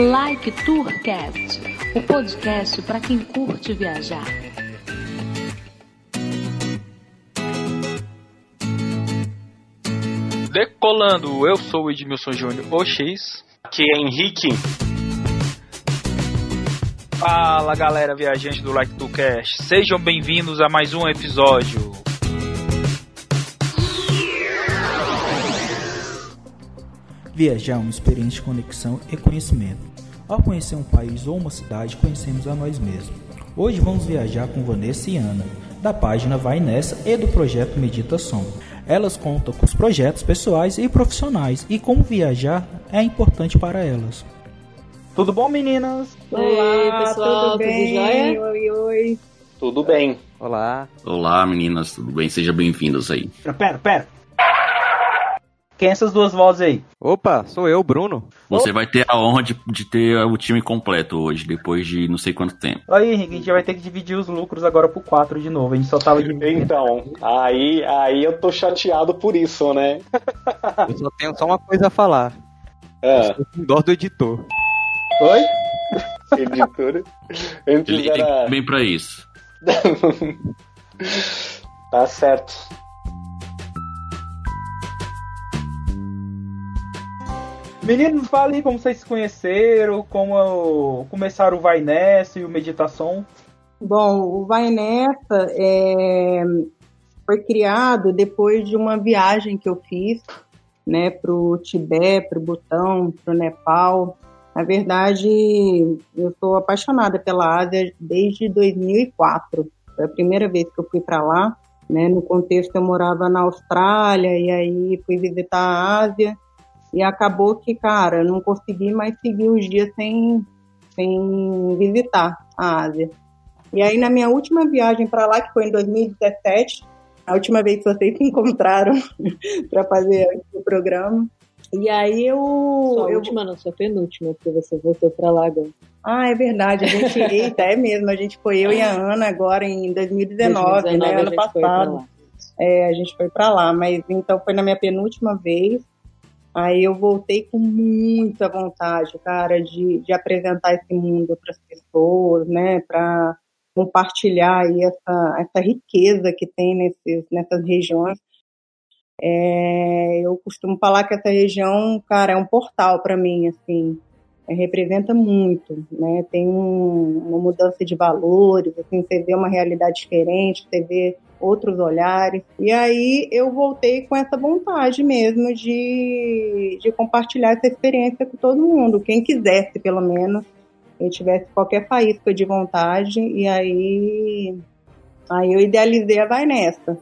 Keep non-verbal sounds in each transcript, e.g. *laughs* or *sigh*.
Like Tourcast, o podcast para quem curte viajar. Decolando, eu sou o Edmilson Júnior, o X. Aqui é Henrique. Fala galera viajante do Like Tourcast, sejam bem-vindos a mais um episódio. Viajar é uma experiência de conexão e conhecimento. Ao conhecer um país ou uma cidade, conhecemos a nós mesmos. Hoje vamos viajar com Vanessa e Ana, da página Vai Nessa e do projeto Meditação. Elas contam com os projetos pessoais e profissionais e como viajar é importante para elas. Tudo bom, meninas? Olá, pessoal, tudo bem? Tudo jóia? Oi, oi. Tudo bem. Olá. Olá, meninas, tudo bem? Sejam bem-vindos aí. Pera, pera. Quem é essas duas vozes aí? Opa, sou eu, Bruno. Você vai ter a honra de, de ter o time completo hoje, depois de não sei quanto tempo. Aí, Henrique, a gente vai ter que dividir os lucros agora por quatro de novo. A gente só tava dividindo. Então, aí, aí eu tô chateado por isso, né? Eu só tenho só uma coisa a falar. É. Com dó do editor. Oi? *laughs* Editora. Antes Ele tem era... bem pra isso. *laughs* tá certo. Meninos, falem como vocês se conheceram, como começaram o Vai Nessa e o Meditação. Bom, o Vai Nessa é, foi criado depois de uma viagem que eu fiz né, para o Tibete, para o Butão, para o Nepal. Na verdade, eu sou apaixonada pela Ásia desde 2004. Foi a primeira vez que eu fui para lá. Né? No contexto, eu morava na Austrália e aí fui visitar a Ásia. E acabou que, cara, não consegui mais seguir os dias sem, sem visitar a Ásia. E aí, na minha última viagem para lá, que foi em 2017, a última vez que vocês se encontraram *laughs* para fazer o programa. E aí eu. Sua eu... última, não, sua penúltima, porque você voltou para lá agora. Ah, é verdade. A gente. *laughs* Eita, é mesmo. A gente foi eu e a Ana agora em 2019, 2019 né? Ano passado. É, a gente foi para lá. Mas então foi na minha penúltima vez. Aí eu voltei com muita vontade, cara, de, de apresentar esse mundo para as pessoas, né? Para compartilhar aí essa, essa riqueza que tem nesses, nessas regiões. É, eu costumo falar que essa região, cara, é um portal para mim, assim, é, representa muito, né? Tem um, uma mudança de valores, assim, você vê uma realidade diferente, você vê outros olhares. E aí eu voltei com essa vontade mesmo de, de compartilhar essa experiência com todo mundo, quem quisesse, pelo menos, quem tivesse qualquer faísca de vontade. E aí, aí eu idealizei a Vai Nessa.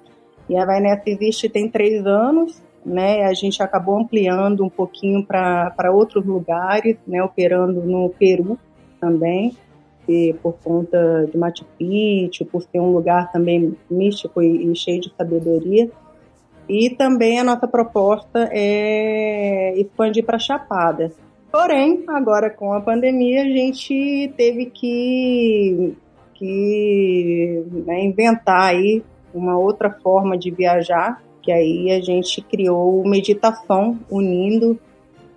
E a Vai Nessa existe tem três anos, né? A gente acabou ampliando um pouquinho para outros lugares, né? Operando no Peru também por conta de Machu Picchu, por ser um lugar também místico e, e cheio de sabedoria. E também a nossa proposta é expandir para Chapada. Porém, agora com a pandemia, a gente teve que, que né, inventar aí uma outra forma de viajar, que aí a gente criou meditação, unindo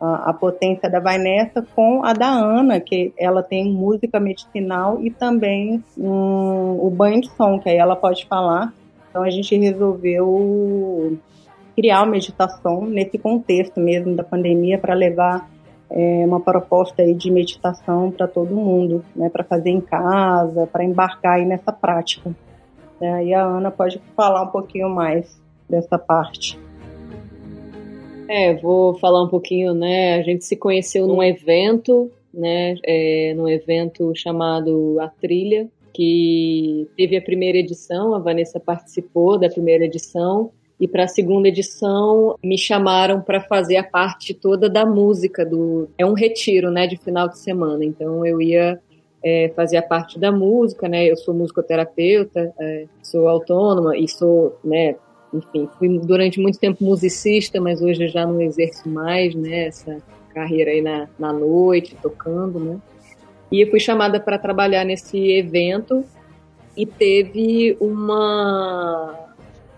a, a potência da Vanessa com a da Ana, que ela tem música medicinal e também um, o banho de som, que aí ela pode falar. Então a gente resolveu criar uma meditação nesse contexto mesmo da pandemia para levar é, uma proposta aí de meditação para todo mundo, né, para fazer em casa, para embarcar aí nessa prática. É, e a Ana pode falar um pouquinho mais dessa parte. É, vou falar um pouquinho, né? A gente se conheceu num evento, né? É, num evento chamado A Trilha, que teve a primeira edição, a Vanessa participou da primeira edição, e para a segunda edição me chamaram para fazer a parte toda da música do é um retiro né de final de semana então eu ia é, fazer a parte da música né eu sou musicoterapeuta é, sou autônoma e sou né enfim, fui durante muito tempo musicista, mas hoje eu já não exerço mais, né, essa carreira aí na, na noite, tocando, né. E eu fui chamada para trabalhar nesse evento e teve uma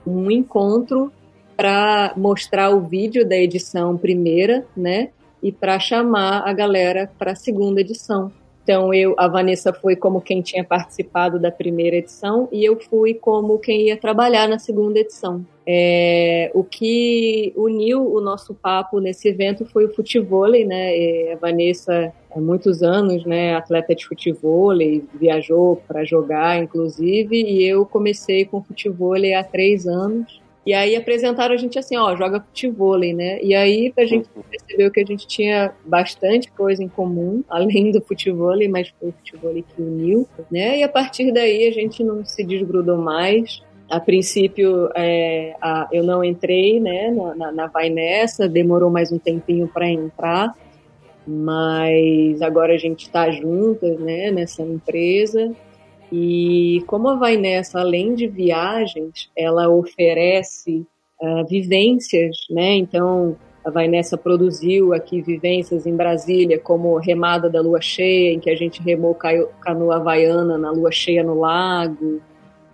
um encontro para mostrar o vídeo da edição primeira, né, e para chamar a galera para a segunda edição. Então eu, a Vanessa foi como quem tinha participado da primeira edição e eu fui como quem ia trabalhar na segunda edição. É, o que uniu o nosso papo nesse evento foi o futevôlei, né? E a Vanessa há muitos anos, né, atleta de futevôlei, viajou para jogar, inclusive, e eu comecei com futevôlei há três anos. E aí apresentaram a gente assim, ó, joga futevôlei, né? E aí a gente percebeu que a gente tinha bastante coisa em comum, *laughs* além do futevôlei, mas foi o futevôlei que uniu, né? E a partir daí a gente não se desgrudou mais. A princípio, é, a, eu não entrei, né, na, na, na Vai Nessa, demorou mais um tempinho para entrar, mas agora a gente está juntas, né, nessa empresa e como a Vai Nessa, além de viagens, ela oferece uh, vivências, né? Então, a Vai Nessa produziu aqui vivências em Brasília, como Remada da Lua Cheia, em que a gente remou canoa havaiana na Lua Cheia no lago,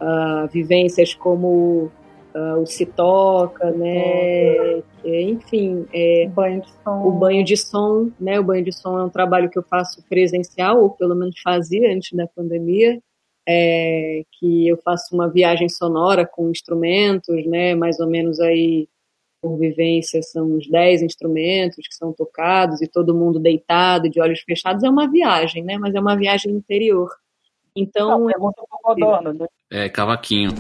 uh, vivências como uh, o Citoca, né? Enfim, é, banho de som. o banho de som, né? O banho de som é um trabalho que eu faço presencial, ou pelo menos fazia antes da pandemia é, que eu faço uma viagem sonora com instrumentos, né, mais ou menos aí por vivência são uns 10 instrumentos que são tocados e todo mundo deitado, de olhos fechados, é uma viagem, né, mas é uma viagem interior. Então, Não, é muito codorna, né? É, cavaquinho.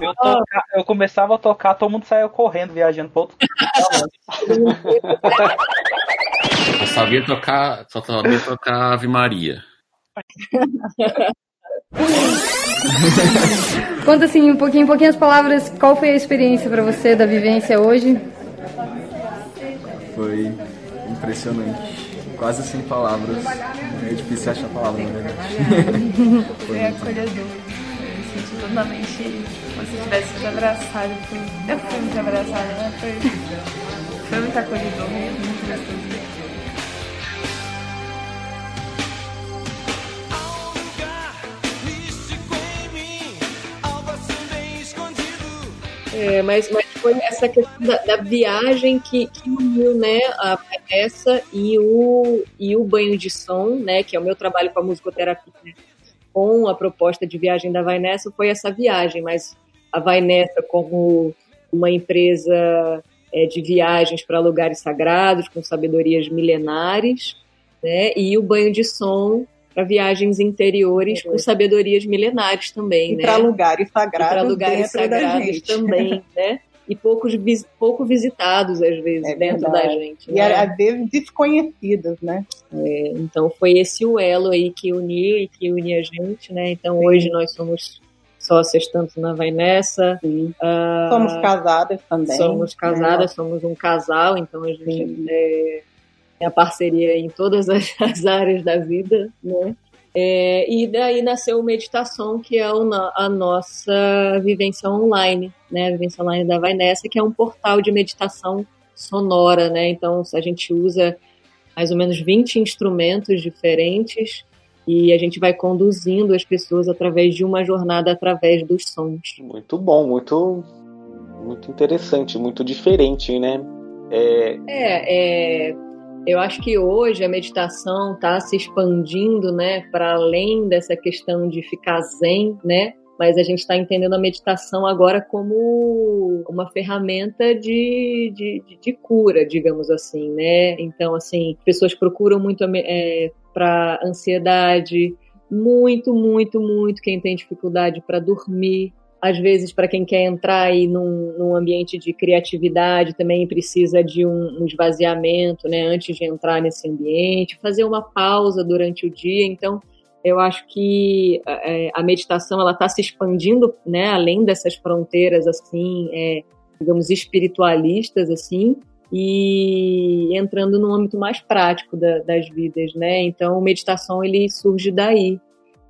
Eu, toca- eu começava a tocar, todo mundo saía correndo, viajando para outro *laughs* Só sabia tocar, só sabia tocar Ave Maria. *laughs* *laughs* Conta assim, um pouquinho, em pouquinhas palavras, qual foi a experiência para você da vivência hoje? Foi impressionante. Quase sem palavras. É difícil achar palavras, na *laughs* verdade. Foi muito acolhedor. Eu senti totalmente como se tivesse te abraçado. Eu fui muito abraçada, né? Foi, foi muito acolhedor, muito gostoso. É, mas, mas foi essa questão da, da viagem que, que uniu, né, a essa e o, e o banho de som, né, que é o meu trabalho com a musicoterapia, né, com a proposta de viagem da Vai Nessa, foi essa viagem, mas a Vai Nessa como uma empresa é, de viagens para lugares sagrados, com sabedorias milenares, né, e o banho de som para viagens interiores com sabedorias milenares também, E né? para lugares E para sagrados lugares sagrados também, *laughs* né? E poucos pouco visitados às vezes É dentro verdade. da gente. E né? às vezes desconhecidas, né? É, então foi esse o elo aí que uniu e que une a gente, né? Então hoje nós somos sócias tanto na Vai Nessa. ah, Somos casadas também. Somos casadas, né? somos um casal, então a gente é, a parceria em todas as, *laughs* as áreas da vida, né? É, e daí nasceu o Meditação, que é o a nossa vivência online, né? A vivência online da Vai Nessa, que é um portal de meditação sonora, né? Então a gente usa mais ou menos 20 instrumentos diferentes e a gente vai conduzindo as pessoas através de uma jornada através dos sons. Muito bom, muito, muito interessante, muito diferente, né? É, É, é, eu acho que hoje a meditação está se expandindo, né, para além dessa questão de ficar zen, né? Mas a gente está entendendo a meditação agora como uma ferramenta de, de, de- cura, digamos assim, né? Então, assim, pessoas procuram muito para ansiedade, muito, muito, muito quem tem dificuldade para dormir, às vezes, para quem quer entrar aí num, num ambiente de criatividade, também precisa de um, um esvaziamento, né, antes de entrar nesse ambiente, fazer uma pausa durante o dia. Então, eu acho que é, a meditação ela está se expandindo, né, além dessas fronteiras assim, é, digamos espiritualistas assim, e entrando no âmbito mais prático da- das vidas, né? Então, meditação ele surge daí,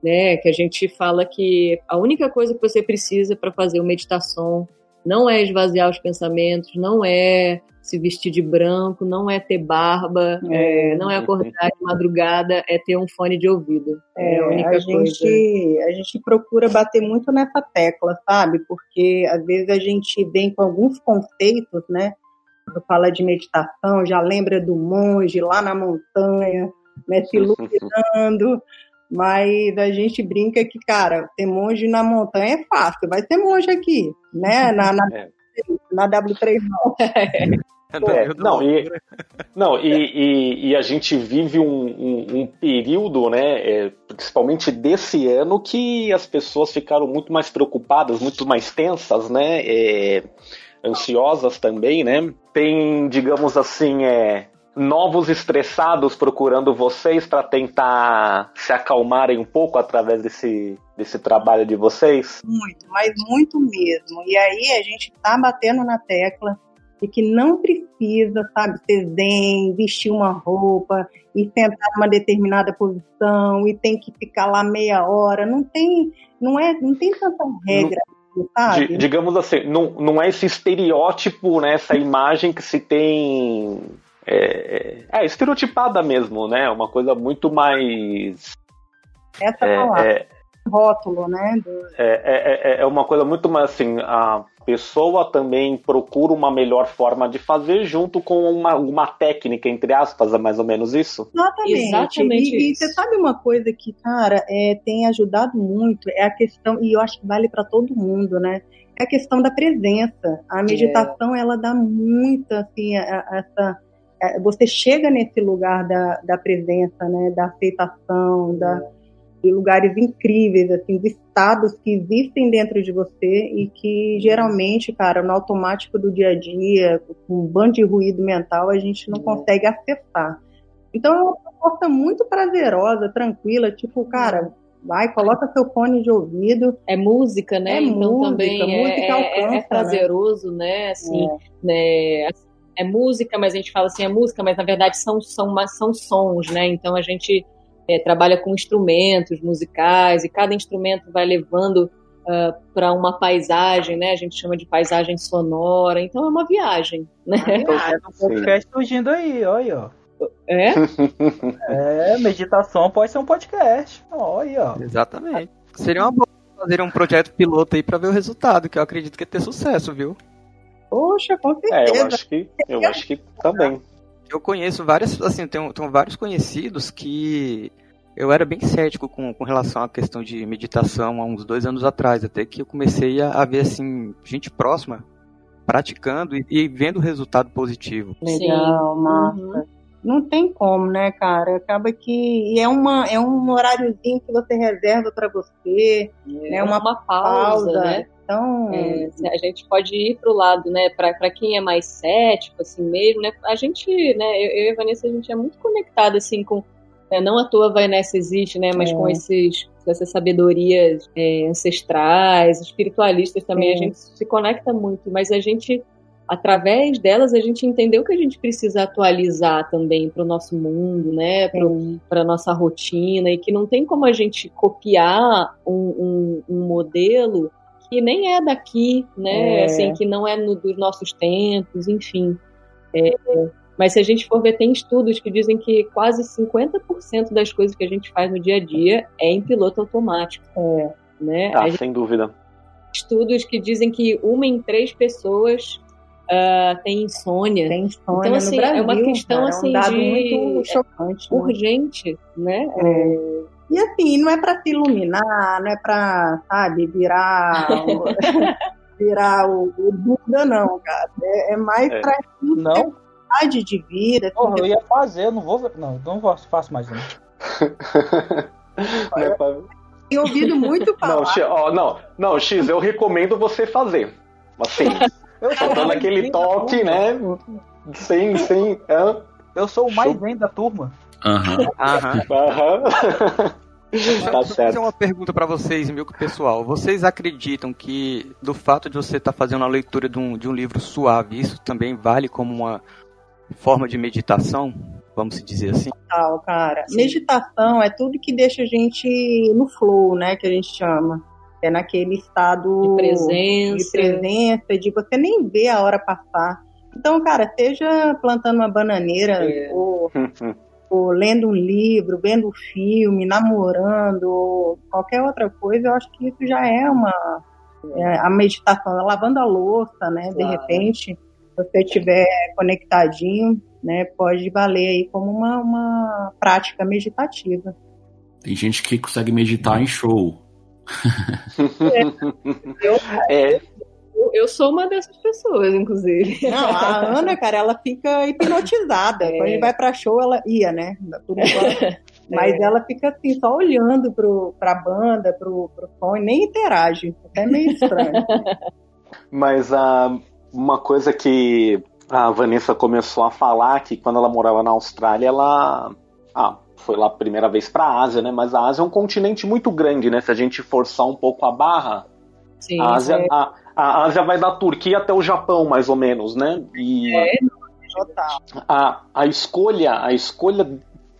né? Que a gente fala que a única coisa que você precisa para fazer o meditação não é esvaziar os pensamentos, não é se vestir de branco, não é ter barba, é, não é acordar de madrugada, é ter um fone de ouvido. É, a única a gente, a gente procura bater muito nessa tecla, sabe? Porque às vezes a gente vem com alguns conceitos, né? quando fala de meditação, já lembra do monge lá na montanha, né, se iluminando. *laughs* Mas a gente brinca que, cara, ter monge na montanha é fácil, vai ter monge aqui, né? *laughs* Na, na, É. na W3 não. É, não, e, não e, e- e a gente vive um, um- um período, né, é, principalmente desse ano, que as pessoas ficaram muito mais preocupadas, muito mais tensas, né, é, ansiosas também, né. Tem, digamos assim, é, novos estressados procurando vocês para tentar se acalmarem um pouco através desse, desse trabalho de vocês. Muito, mas muito mesmo. E aí a gente tá batendo na tecla de que não precisa, sabe, ser zen, vestir uma roupa e sentar numa determinada posição e tem que ficar lá meia hora. Não tem, não é, não tem tanta regra, sabe? Di- digamos assim, não, não é esse estereótipo, né, essa imagem que se tem. É, é, é estereotipada mesmo, né? Uma coisa muito mais. Essa é, palavra, é, rótulo, né? do- é, é, é- é uma coisa muito mais assim. A pessoa também procura uma melhor forma de fazer junto com uma, uma técnica, entre aspas, é mais ou menos isso? Exatamente. Exatamente e, e você sabe uma coisa que, cara, é, tem ajudado muito, é a questão, e eu acho que vale para todo mundo, né? É a questão da presença. A meditação, ela dá muito, assim, a- a- essa. É, Você chega nesse lugar da, da presença, né? Da aceitação, da, de lugares incríveis, assim, de estados que existem dentro de você e que geralmente, cara, no automático do dia a dia, com um bando de ruído mental, a gente não consegue acessar. Então é uma proposta muito prazerosa, tranquila, tipo, cara, vai, coloca seu fone de ouvido. É música, né? É então música, também música é, é- alcança, é prazeroso, né? Assim, né? É música, mas a gente fala assim, é música, mas na verdade são, são, são sons, né? Então a gente é, trabalha com instrumentos musicais e cada instrumento vai levando para uma paisagem, né? A gente chama de paisagem sonora. Então é uma viagem, né? Um podcast surgindo aí, olha aí, ó. É? *laughs* É, meditação pode ser um podcast. Olha aí, ó. Exatamente. Seria uma boa fazer um projeto piloto aí pra ver o resultado, que eu acredito que ia ter sucesso, viu? Poxa, com É, certeza. eu acho que, eu acho que também. Eu conheço várias, assim, tenho, tenho vários conhecidos que eu era bem cético com, com relação à questão de meditação há uns dois anos atrás, até que eu comecei a, a ver, assim, gente próxima praticando e, e vendo o resultado positivo. Legal, massa. Não tem como, né, cara? Acaba que e é uma é um horáriozinho que você reserva para você, É né? Uma, uma pausa, né? Então, É, a gente pode ir pro lado, né, para quem é mais cético, assim mesmo, né, a gente, né, eu, eu e a Vanessa, a gente é muito conectada, assim, com, né, não à toa a Vanessa existe, né, mas É. com esses, essas sabedorias é, ancestrais, espiritualistas também, a Sim. gente se conecta muito, mas a gente, através delas, a gente entendeu que a gente precisa atualizar também para o nosso mundo, né, para a nossa rotina, e que não tem como a gente copiar um, um, um modelo que nem é daqui, né? É. Assim, que não é no, dos nossos tempos, enfim. É, mas se a gente for ver, tem estudos que dizem que quase 50% das coisas que a gente faz no dia a dia é em piloto automático. Né? Ah, gente- sem dúvida. estudos que dizem que uma em três pessoas ah, tem insônia. Tem insônia Então, no assim, é uma Brasil, questão cara, é um assim dado de muito chocante, né? urgente, né? É. E assim, não é para se iluminar, não é para, sabe, virar o, *laughs* virar o, o Buda, não, cara. É, é mais É. para Não? qualidade de vida. assim, Porra, eu ia fazer, eu não vou. Não, não faço, faço mais não. *laughs* Não, é pra- Tem ouvido muito *laughs* falar. não, X, ó, não, não, X, eu recomendo você fazer. Assim, só dando aquele toque, né? Sem, sem. hã? Eu sou o mais bem da turma. Aham. Aham. *laughs* Aham. Deixa Tá eu fazer uma pergunta pra vocês, meu pessoal. Vocês acreditam que do fato de você estar fazendo a leitura de um, de um livro suave, isso também vale como uma forma de meditação? Vamos se dizer assim? Total, cara. Meditação é tudo que deixa a gente no flow, né? Que a gente chama. É naquele estado De presença. de presença, de você nem ver a hora passar. Então, cara, seja plantando uma bananeira, É. ou, *laughs* ou lendo um livro, vendo um filme, namorando, ou qualquer outra coisa, eu acho que isso já é uma é, a meditação, lavando a louça, né? De Claro. repente, Se você estiver conectadinho, né, pode valer aí como uma, uma prática meditativa. Tem gente que consegue meditar em show. É. Eu, é. eu, sou uma dessas pessoas, inclusive. Não, a Ana, cara, ela fica hipnotizada. É. Quando a gente vai pra show, ela ia, né? Por *laughs* enquanto. Mas é. ela fica assim, só olhando pro, pra banda, pro, pro fone, nem interage. Até meio estranho. Mas uh, uma coisa que a Vanessa começou a falar que quando ela morava na Austrália, ela ah, foi lá a primeira vez para a Ásia, né? Mas a Ásia é um continente muito grande, né? Se a gente forçar um pouco a barra, Sim, a, Ásia, é. a, a, Ásia vai da Turquia até o Japão, mais ou menos, né? E é, total. A, a escolha, a escolha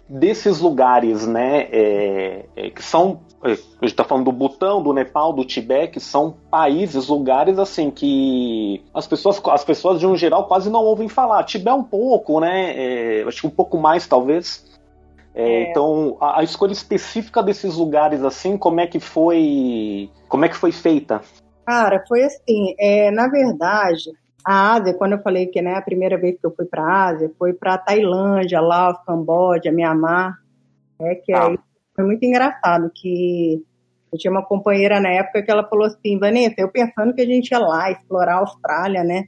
desses lugares, né? É, é, que são a gente está falando do Butão, do Nepal, do Tibete, que são países, lugares assim que as pessoas, as pessoas de um geral quase não ouvem falar. Tibete um pouco, né? É, acho que um pouco mais talvez. É, é. Então, a, a, escolha específica desses lugares, assim, como é que foi, como é que foi feita? Cara, foi assim. É, na verdade, a Ásia, quando eu falei que né, a primeira vez que eu fui para a Ásia, foi para Tailândia, Laos, Camboja, Mianmar, é que ah. aí foi muito engraçado que eu tinha uma companheira na época que ela falou assim, Vanessa, eu pensando que a gente ia lá explorar a Austrália, né?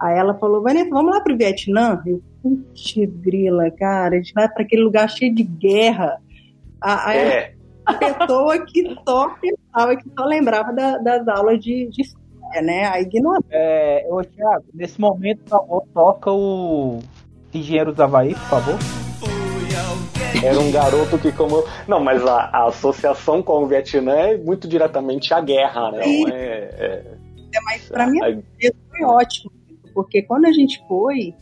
Aí ela falou, Vanessa, vamos lá pro Vietnã? Eu, putz, grila, cara, a gente vai para aquele lugar cheio de guerra. A, é. a pessoa que só pensava, que só lembrava da, das aulas de, de história, né? A ignorância. É, ô, Thiago, nesse momento, por favor, toca o Engenheiro do Havaí, por favor. Era um garoto que como. Não, mas a, a associação com o Vietnã é muito diretamente a guerra, né? É, é... é, mas pra mim foi ótimo, porque quando a gente foi.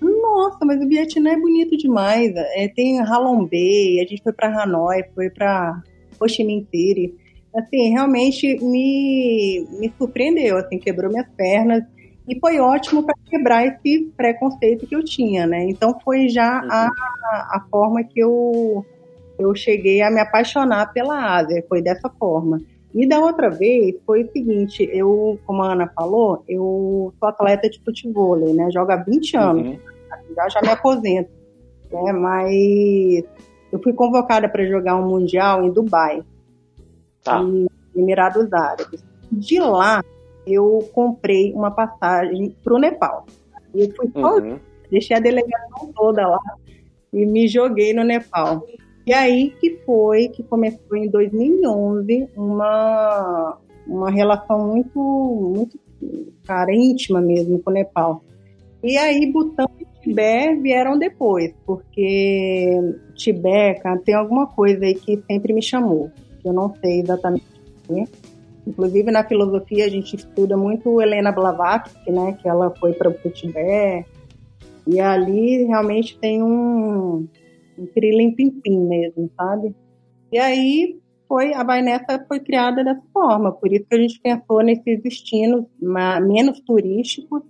Nossa, mas o Vietnã é bonito demais. É, tem Halong Bay, a gente foi para Hanoi, foi para Ho Chi Minh City. Assim, realmente me, me surpreendeu, assim, quebrou minhas pernas. E foi ótimo para quebrar esse preconceito que eu tinha, né? Então foi já a, a forma que eu, eu cheguei a me apaixonar pela Ásia, foi dessa forma. E da outra vez foi o seguinte, eu, como a Ana falou, eu sou atleta de futebol, né? Jogo há 20 anos, uhum. já, já me aposento, né? Mas eu fui convocada para jogar um mundial em Dubai, tá. em Emirados Árabes. De lá eu comprei uma passagem para o Nepal. E eu fui uhum. deixei a delegação toda lá e me joguei no Nepal. E aí que foi que começou em 2011 uma, uma relação muito, muito cara, íntima mesmo com o Nepal. E aí Butão e Tibete vieram depois, porque Tibete tem alguma coisa aí que sempre me chamou, que eu não sei exatamente. Né? Inclusive na filosofia a gente estuda muito Helena Blavatsky, né, que ela foi para o Tibete, e ali realmente tem um, um pirilim pimpim mesmo, sabe? E aí foi a Baineta foi criada dessa forma, por isso que a gente pensou nesses destinos menos turísticos,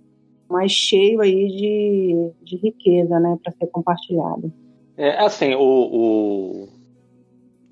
mas cheio aí de, de riqueza, né, para ser compartilhado. É assim, o, o,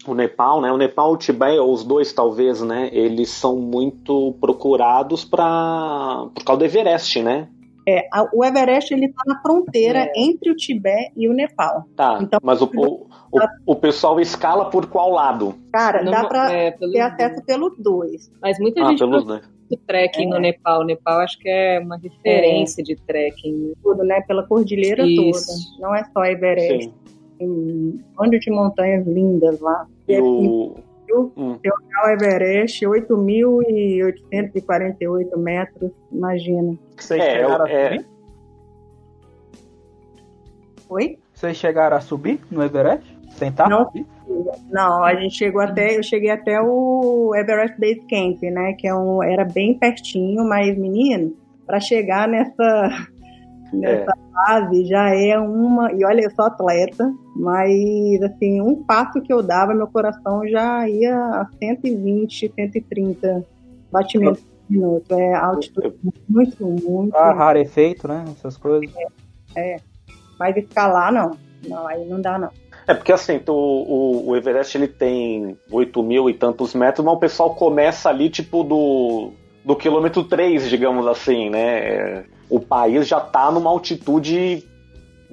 o Nepal, né? O Nepal o Tibete, os dois talvez, né? Eles são muito procurados para por causa do Everest, né? É, a, o Everest ele está na fronteira é. entre o Tibete e o Nepal. Tá. Então, mas o, o, o, o pessoal escala por qual lado? Cara, Não, dá para é, ter acesso pelos dois. Mas muita ah, gente pelos dois. trekking no é. Nepal. O Nepal acho que é uma referência de trekking. Tudo, né? Pela cordilheira Isso. toda. Não é só Everest. Sim. Tem um monte de montanhas lindas lá. E o... Hum. o Everest, 8.848 metros, imagina. Vocês é, chegaram é... a subir? Oi? Vocês chegaram a subir no Everest? Tentar não, subir? Não, a gente chegou até, eu cheguei até o Everest Base Camp, né? Que é um, era bem pertinho, mas menino, para chegar nessa nessa é. fase já é uma. E olha, eu sou atleta, mas assim, um passo que eu dava, meu coração já ia a 120, 130 batimentos por minuto. É altitude muito, muito. Ah, rarefeito, né? Essas coisas. É, é. Mas escalar, não. Não, aí não dá, não. É porque assim, tu, o, o Everest ele tem 8 mil e tantos metros, mas o pessoal começa ali tipo do, do quilômetro 3, digamos assim, né? O país já está numa altitude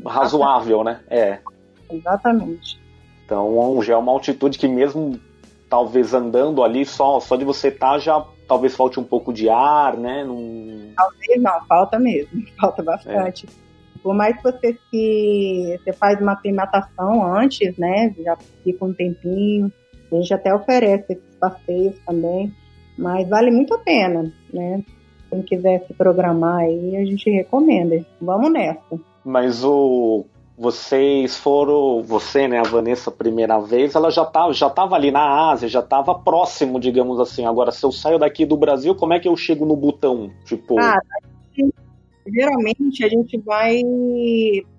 razoável, né? É. Exatamente. Então já é uma altitude que mesmo talvez andando ali, só, só de você estar tá, já talvez falte um pouco de ar, né? Num... Talvez não, falta mesmo, *laughs* falta bastante. É. Por mais que você se você faz uma aclimatação antes, né? Já fica um tempinho. A gente até oferece esses passeios também, mas vale muito a pena, né? Quem quiser se programar aí, a gente recomenda. Vamos nessa. Mas o vocês foram, você, né, a Vanessa, primeira vez, ela já estava já tava ali na Ásia, já estava próximo, digamos assim. Agora, se eu saio daqui do Brasil, como é que eu chego no Butão? Tipo. Ah, geralmente a gente vai.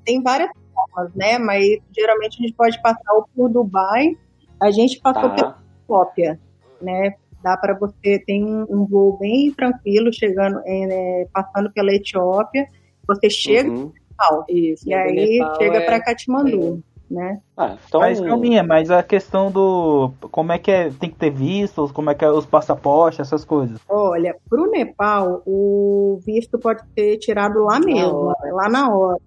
Tem várias formas, né? Mas geralmente a gente pode passar ou por Dubai, a gente passou tá. pela Etiópia, né? Dá para você tem um voo bem tranquilo chegando, é, passando pela Etiópia. Você chega uhum. Nepal. Isso, e aí Nepal chega é... para Katmandu. É. Né? Ah, então... Mas calminha, mas a questão do como é que é, tem que ter vistos, como é que é os passaportes, essas coisas. Olha, pro Nepal o visto pode ser tirado lá mesmo, lá na hora.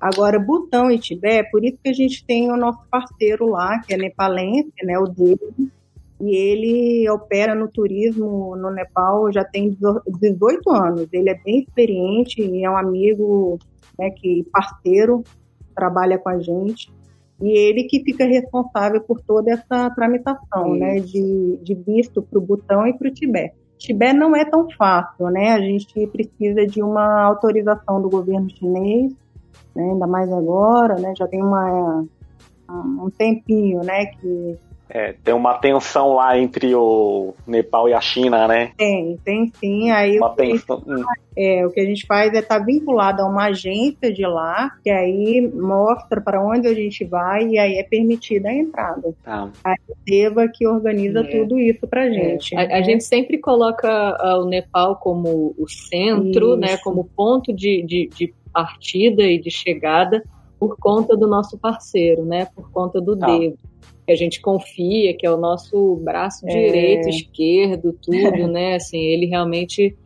Agora, Butão e Tibete, por isso que a gente tem o nosso parceiro lá, que é nepalense, né, o dele, e ele opera no turismo no Nepal já tem 18 anos. Ele é bem experiente e é um amigo né, que parceiro, trabalha com a gente, e ele que fica responsável por toda essa tramitação, né, de, de visto para o Butão e para o Tibete. Tibete não é tão fácil, né, a gente precisa de uma autorização do governo chinês, né, ainda mais agora, né, já tem uma, um tempinho, né, que é, tem uma tensão lá entre o Nepal e a China, né? Tem, tem sim. Aí uma o, que tensão... Hum. é, o que a gente faz é estar tá vinculado a uma agência de lá, que aí mostra para onde a gente vai e aí é permitida a entrada. Tá. A Seva que organiza é. tudo isso para é. gente. É. A, a, gente sempre coloca uh, o Nepal como o centro, né, isso. né, como ponto de, de, de partida e de chegada por conta do nosso parceiro, né, por conta do tá. Devo que a gente confia, que é o nosso braço é. direito, esquerdo, tudo, né? Assim, ele realmente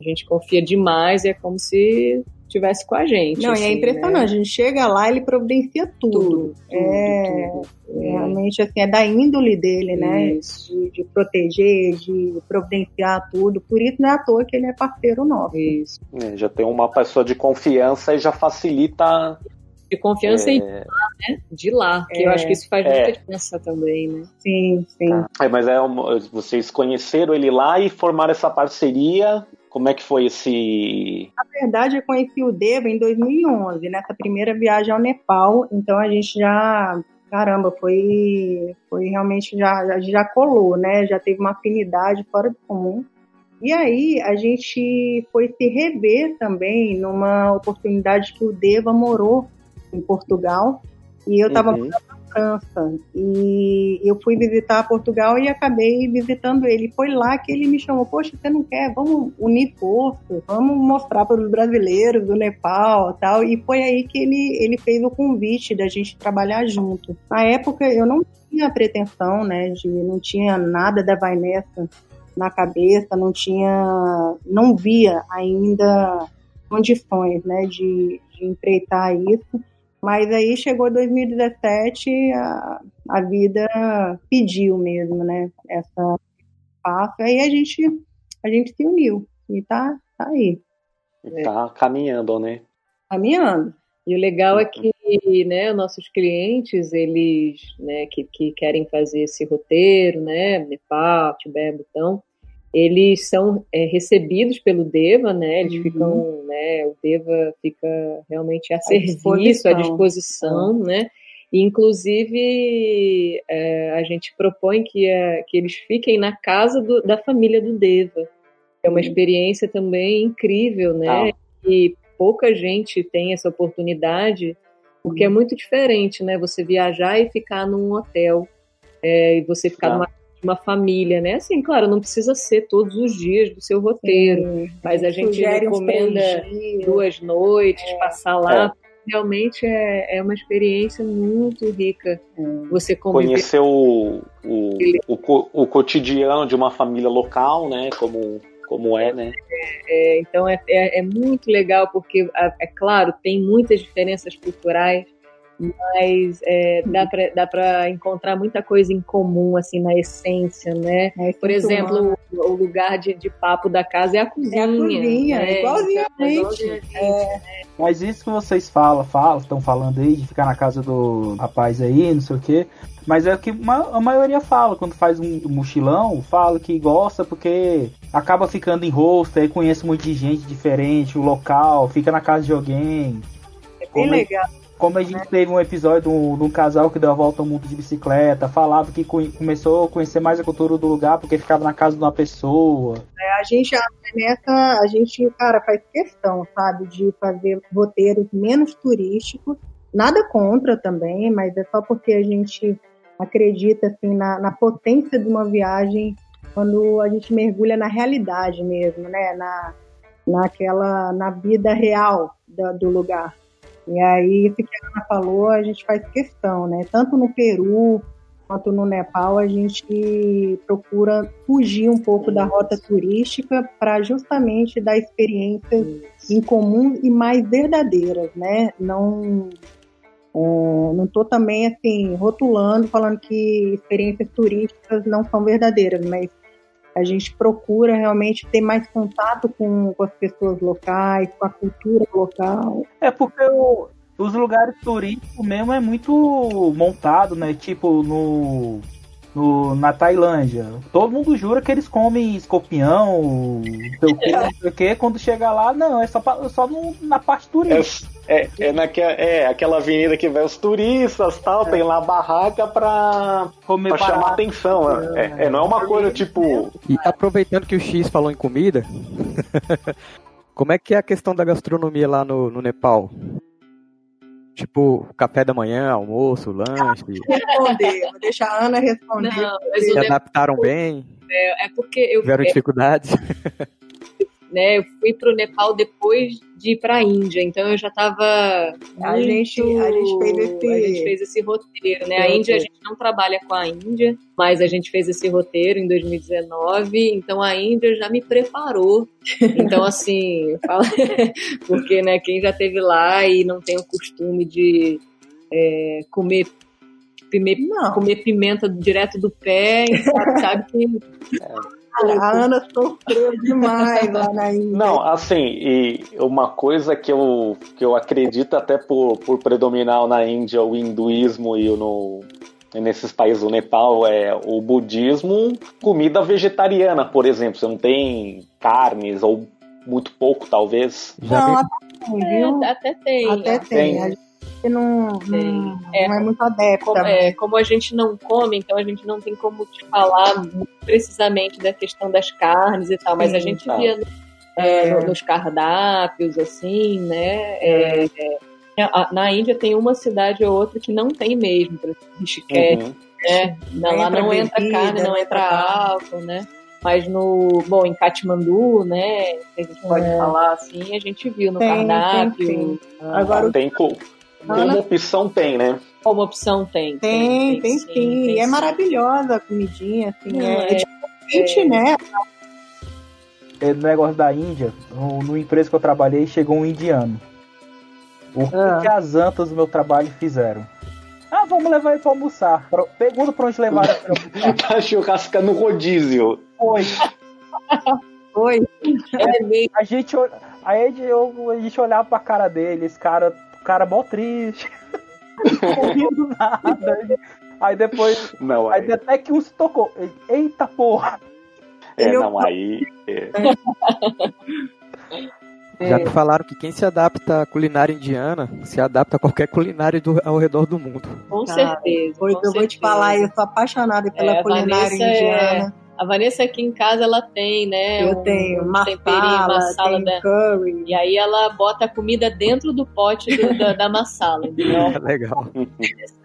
a gente confia demais e é como se estivesse com a gente. Não, assim, e é assim, impressionante. Né? A gente chega lá, ele providencia tudo. tudo, tudo é, tudo. realmente assim, é da índole dele, né? De, de, proteger, de providenciar tudo. Por isso não é à toa que ele é parceiro nosso. Isso. É, já tem uma pessoa de confiança e já facilita de confiança é... e de lá, né? De lá, que é... eu acho que isso faz muita é. diferença também, né? Sim, sim. É, mas é, vocês conheceram ele lá e formaram essa parceria. Como é que foi esse. Na verdade, eu conheci o Deva em 2011, nessa primeira viagem ao Nepal. Então a gente já caramba, foi, foi realmente já, já, já colou, né? Já teve uma afinidade fora do comum. E aí a gente foi se rever também numa oportunidade que o Deva morou em Portugal e eu estava uhum. na França. E eu fui visitar Portugal e acabei visitando ele. Foi lá que ele me chamou: Poxa, você não quer? Vamos unir forças, vamos mostrar para os brasileiros do Nepal tal. E foi aí que ele, ele fez o convite da gente trabalhar junto. Na época eu não tinha pretensão, né? De, não tinha nada da Vainessa na cabeça, não tinha, não via ainda condições, né, de, de empreitar isso. Mas aí chegou 2017, a, a vida pediu mesmo, né? Essa passo. Aí a gente, a gente se uniu e tá, tá aí. E tá caminhando, né? Caminhando. E o legal é que, né, nossos clientes, eles, né, que, que querem fazer esse roteiro, né, Nepal, Tibete, Butão, eles são é, recebidos pelo Deva, né? Eles uhum. ficam, né? O Deva fica realmente a, a serviço, disposição. à disposição, uhum. né? E, inclusive, é, a gente propõe que, é, que eles fiquem na casa do, da família do Deva. É uma uhum. experiência também incrível, né? Ah. E pouca gente tem essa oportunidade, porque é uhum. muito diferente, né? Você viajar e ficar num hotel, é, e você ficar ah. numa uma família, né? Assim, claro, não precisa ser todos os dias do seu roteiro, Sim, mas a gente recomenda duas noites, é. passar lá. É. Realmente é, é uma experiência muito rica. Você conhecer o, o, o, o, cotidiano de uma família local, né? Como como é, né? É, então é, é, é, muito legal porque, é claro, tem muitas diferenças culturais, mas é, dá para dá para encontrar muita coisa em comum assim na essência, né? É, Por exemplo, o, o, lugar de, de papo da casa é a cozinha. É a cozinha, né? igualzinho a gente. É. Mas isso que vocês falam, falam, estão falando aí de ficar na casa do rapaz aí, não sei o quê. Mas é o que a maioria fala quando faz um mochilão, fala que gosta porque acaba ficando em rosto, aí conhece um monte de gente diferente, o local, fica na casa de alguém. É bem legal. Como a gente teve um episódio de um, casal que deu a volta ao mundo de bicicleta, falava que começou a conhecer mais a cultura do lugar porque ficava na casa de uma pessoa. É, a gente, a nessa, a gente, cara, faz questão, sabe, de fazer roteiros menos turísticos. Nada contra também, mas é só porque a gente acredita assim na, na potência de uma viagem quando a gente mergulha na realidade mesmo, né? Na, naquela, na vida real da, do lugar. E aí, isso que a Ana falou, a gente faz questão, né? Tanto no Peru quanto no Nepal, a gente procura fugir um pouco da rota turística para justamente dar experiências em comum e mais verdadeiras, né? Não é, não estou também assim rotulando, falando que experiências turísticas não são verdadeiras, mas a gente procura realmente ter mais contato com, com as pessoas locais, com a cultura local. É porque o, os lugares turísticos mesmo é muito montado, né? Tipo no, no, na Tailândia. Todo mundo jura que eles comem escorpião, não sei o que, não sei o que. Quando chega lá, não, é só, pra, só no, na parte turística. É, é, é, naque, é aquela avenida que vai os turistas tal, é. tem lá a barraca pra, pra chamar atenção. É, é, não é uma coisa tipo. E aproveitando que o X falou em comida, *laughs* como é que é a questão da gastronomia lá no, no Nepal? Tipo, café da manhã, almoço, lanche. Responder, vou deixar a Ana responder. Não, Se adaptaram bem? É, é porque eu. Tiveram dificuldades? *laughs* né? Eu fui para o Nepal depois de ir para a Índia, então eu já estava a gente a gente fez esse a gente fez esse roteiro, né? A Índia a gente não trabalha com a Índia, mas a gente fez esse roteiro em 2019, então a Índia já me preparou. Então assim, *laughs* porque né, quem já teve lá e não tem o costume de é, comer comer pimenta direto do pé, sabe, sabe que é a Ana sofreu demais lá na Índia. Não, assim, e uma coisa que eu, que eu acredito até por, por predominar na Índia o hinduísmo e no, nesses países do Nepal é o budismo, comida vegetariana, por exemplo. Você não tem carnes ou muito pouco, talvez. Não, até tem, viu? É, até tem. Até tem. tem não, não, é, não é muito adepta. Como, é, como a gente não come, então a gente não tem como te falar precisamente da questão das carnes e tal, mas Sim, a gente tá. via é, é. nos cardápios, assim, né? É, é. na Índia tem uma cidade ou outra que não tem mesmo, por exemplo, Rishikesh, uhum. né? lá não entra bebida, carne, não entra álcool, né? Mas no, bom, em Katmandu, né, a gente pode é. falar assim, a gente viu no tem, cardápio. Tem, tem. Agora, tem, como opção tem, né? Como opção tem. Tem, tem, tem, sim. sim. Tem, é maravilhosa a comidinha, assim, Não, é, é, diferente, é... né? É, no negócio da Índia, no, no empresa que eu trabalhei, chegou um indiano. O que, ah. que as antas do meu trabalho fizeram? Ah, vamos levar ele pra almoçar. Pergunta pra onde levaram pra almoçar. *laughs* tá churrascando no rodízio. Foi. Foi. É, a gente, aí a gente olhava pra cara dele, esse cara cara mó triste. *laughs* Ouvindo nada. Aí depois. Não, aí... aí até que um se tocou. Eita porra! É, não, aí. É. Já me falaram que quem se adapta à culinária indiana se adapta a qualquer culinária do, ao redor do mundo. Com certeza. Pois com eu certeza. vou te falar, eu sou apaixonada pela é, culinária indiana. É... A Vanessa aqui em casa ela tem, né? Eu um, tenho um temperinho, massala da curry. E aí ela bota a comida dentro do pote do, da, da massala, entendeu? *laughs* Legal.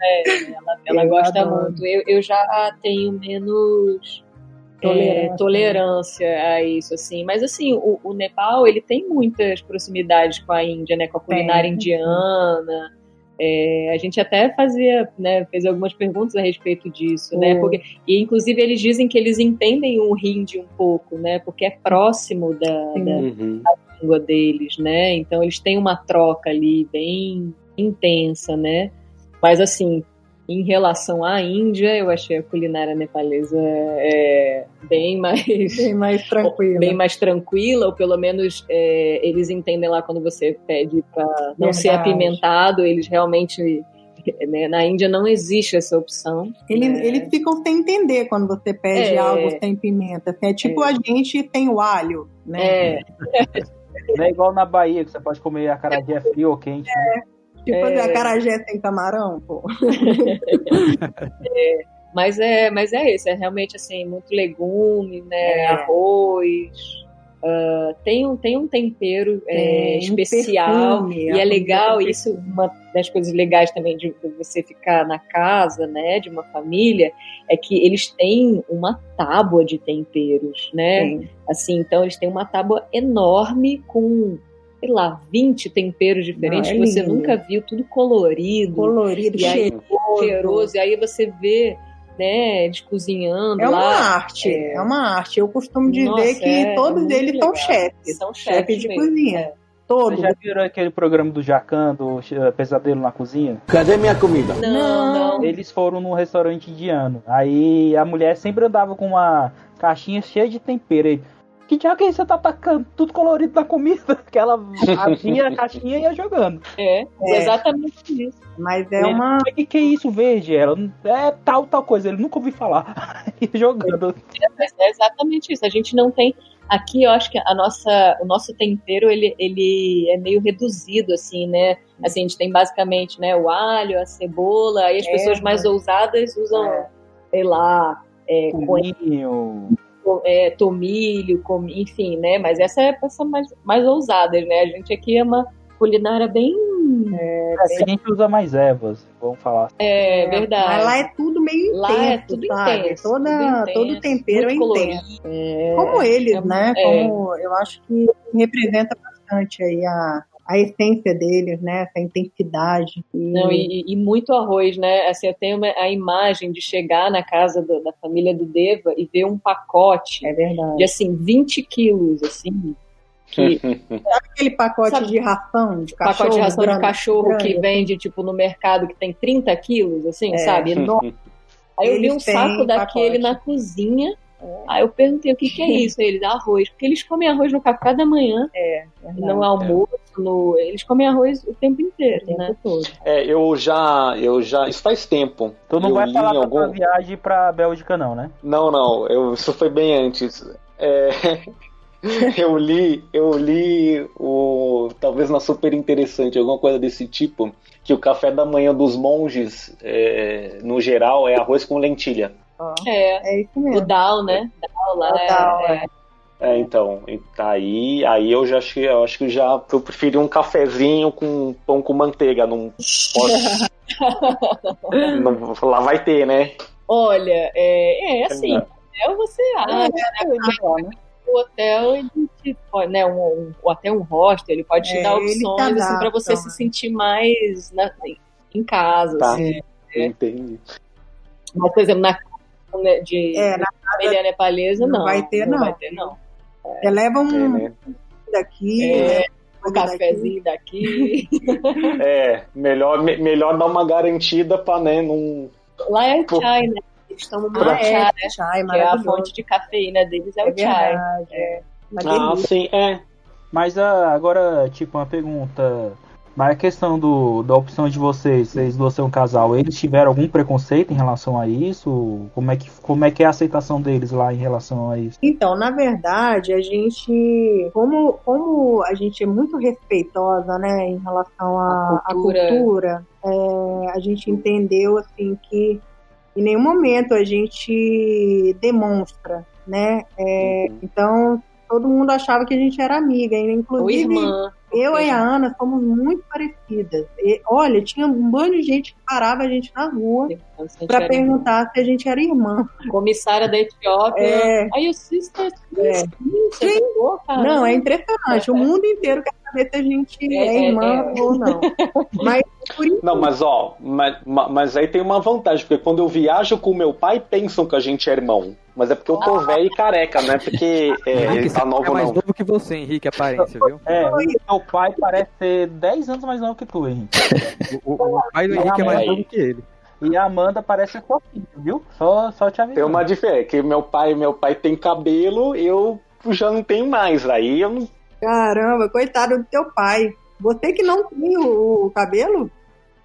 É, ela, ela gosta adoro. muito. Eu, eu já tenho menos tolerância. É, tolerância a isso, assim. Mas assim, o, o, Nepal ele tem muitas proximidades com a Índia, né? Com a culinária é. indiana. É, a gente até fazia, né, fez algumas perguntas a respeito disso, né, porque, e inclusive eles dizem que eles entendem o hindi um pouco, né, porque é próximo da, da, Uhum. da língua deles, né, então eles têm uma troca ali bem intensa, né, mas assim, em relação à Índia, eu achei a culinária nepalesa é, bem mais Bem mais tranquila. bem mais tranquila, ou pelo menos é, eles entendem lá quando você pede para não ser apimentado, eles realmente né, na Índia não existe essa opção. Eles, né? eles ficam sem entender quando você pede É. algo sem pimenta. É tipo a gente tem o alho, né? É, Não é igual na Bahia, que você pode comer acarajé frio ou quente. né? Tipo É. acarajé sem camarão, pô. *laughs* mas é, mas é isso, é realmente assim muito legume, né, É. arroz. ah, tem, um, tem um tempero é, Tem um especial perfume, e a é legal comida isso uma das coisas legais também de você ficar na casa né de uma família é que eles têm uma tábua de temperos né Tem. Assim, então eles têm uma tábua enorme com, sei lá, 20 temperos diferentes Não, é que você lindo. nunca viu, tudo colorido, Colorido, e aí, cheiroso. cheiroso. E aí você vê, né, eles cozinhando É lá. uma arte, é. é. uma arte. Eu costumo dizer Nossa, que é, todos muito eles são legal. chefes. São chefes chefes de mesmo, cozinha. é. Todos. Vocês já viram aquele programa do Jacan, do eh, Pesadelo na Cozinha? Cadê minha comida? Não, não. Eles foram num restaurante indiano. Aí a mulher sempre andava com uma caixinha cheia de tempero. Que diabo que é isso? Você tá tacando tudo colorido na comida? *laughs* Que ela abria a caixinha e ia jogando. É, É. exatamente isso. Mas é uma. O que, que é isso verde? Ela, é tal, tal coisa. Ele nunca ouviu falar. *laughs* e jogando. Mas é exatamente isso. A gente não tem. Aqui eu acho que a nossa, o nosso tempero ele, ele é meio reduzido, assim, né? Assim, a gente tem basicamente né, o alho, a cebola, aí as É, pessoas mais ousadas usam, É. sei lá, é, coentro, Cominho. É, tomilho, com, enfim, né? Mas essa é essa mais, mais ousadas, né? A gente aqui é uma culinária bem. É, a gente usa mais ervas, vamos falar. É, verdade. Mas lá é tudo meio intenso, Lá é tudo sabe? intenso, Toda, tudo intenso, todo tempero é intenso. colorido. É, Como eles, é- né? é. Como eu acho que representa bastante aí a, a essência deles, né? Essa intensidade. E- Não, e, e muito arroz, né? Assim, eu tenho uma- a imagem de chegar na casa do- da família do Deva e ver um pacote É verdade. de assim 20 quilos, assim, que *laughs* Sabe aquele pacote Sabe- de ração de cachorro? pacote de ração de cachorro grande, que vende tipo no mercado que tem 30 quilos, assim, É. sabe? Enorme. *laughs* Aí eu vi Eles um têm saco daquele pacote. na cozinha. Aí eu perguntei o que, que é *laughs* isso? Aí Eles arroz, porque eles comem arroz no café da manhã, É, no almoço, no... eles comem arroz o tempo inteiro, o tempo né? todo. É, eu já, eu já, isso faz tempo. Tu não eu vai falar em da algum... tua viagem pra Bélgica, não, né? Não, não, eu, isso foi bem antes. É, *laughs* eu li, eu li o talvez na super interessante, alguma coisa desse tipo, que o café da manhã dos monges, é, no geral, é arroz com lentilha. É, É isso o mesmo. Dal, né? Dal lá, O é- Dal, é. É, então, tá aí, aí eu já achei, eu acho que já eu preferi um cafezinho com pão com manteiga, não posso, *laughs* não- lá vai ter, né? Olha, é, é assim, É. hotel você acha, né? O hotel, ele te né, um, um, ou até um hostel, ele pode te É, dar opções, assim, pra adaptam, você se né? sentir mais na- em casa, Tá. assim. Entendi. Mas, por exemplo, na casa né, de É, família nepalesa, não não. vai ter, não. vai ter, não. Você leva um É, né? daqui, É, um daqui. cafezinho daqui. *laughs* É, melhor, me- melhor dar uma garantida pra, né, não... Lá é Pô. chai, né? Eles tomam muito Ah, é, chá, né? chai, Que é a fonte de cafeína deles é, É o chai. verdade, é. Uma Ah, sim, é. Mas ah, agora, tipo, uma pergunta. Mas a questão do, da opção de vocês, vocês duas ser um casal, eles tiveram algum preconceito em relação a isso? Como é que, como é, que é a aceitação deles lá em relação a isso? Então, na verdade, a gente, como, como a gente é muito respeitosa, né, em relação à A à cultura. cultura, é, a gente entendeu assim que em nenhum momento a gente demonstra, né? É, Então todo mundo achava que a gente era amiga, e, Ou inclusive irmã. Eu e a Ana somos muito parecidas. E, olha, tinha um bando de gente que parava a gente na rua para perguntar se a gente era irmã. Comissária da Etiópia. É. Aí o sister, É. você pegou, cara. Não, é impressionante. O mundo inteiro quer saber se a gente é, é irmã é. ou não. *laughs* Mas não, mas ó, mas, mas aí tem uma vantagem, porque quando eu viajo com meu pai, pensam que a gente é irmão. Mas é porque eu tô ah. velho e careca, não é porque é, ele tá novo, é mais não. novo que você, Henrique, aparência, viu? É, o meu pai parece ser 10 anos mais novo que tu, Henrique. O, o, o pai do Henrique é mais novo que ele. E a Amanda parece sua filha, viu? Só, só te avisando. Tem uma diferença, que meu pai, meu pai tem cabelo, eu já não tenho mais. Aí eu não. Caramba, coitado do teu pai. Você que não tem o, o cabelo?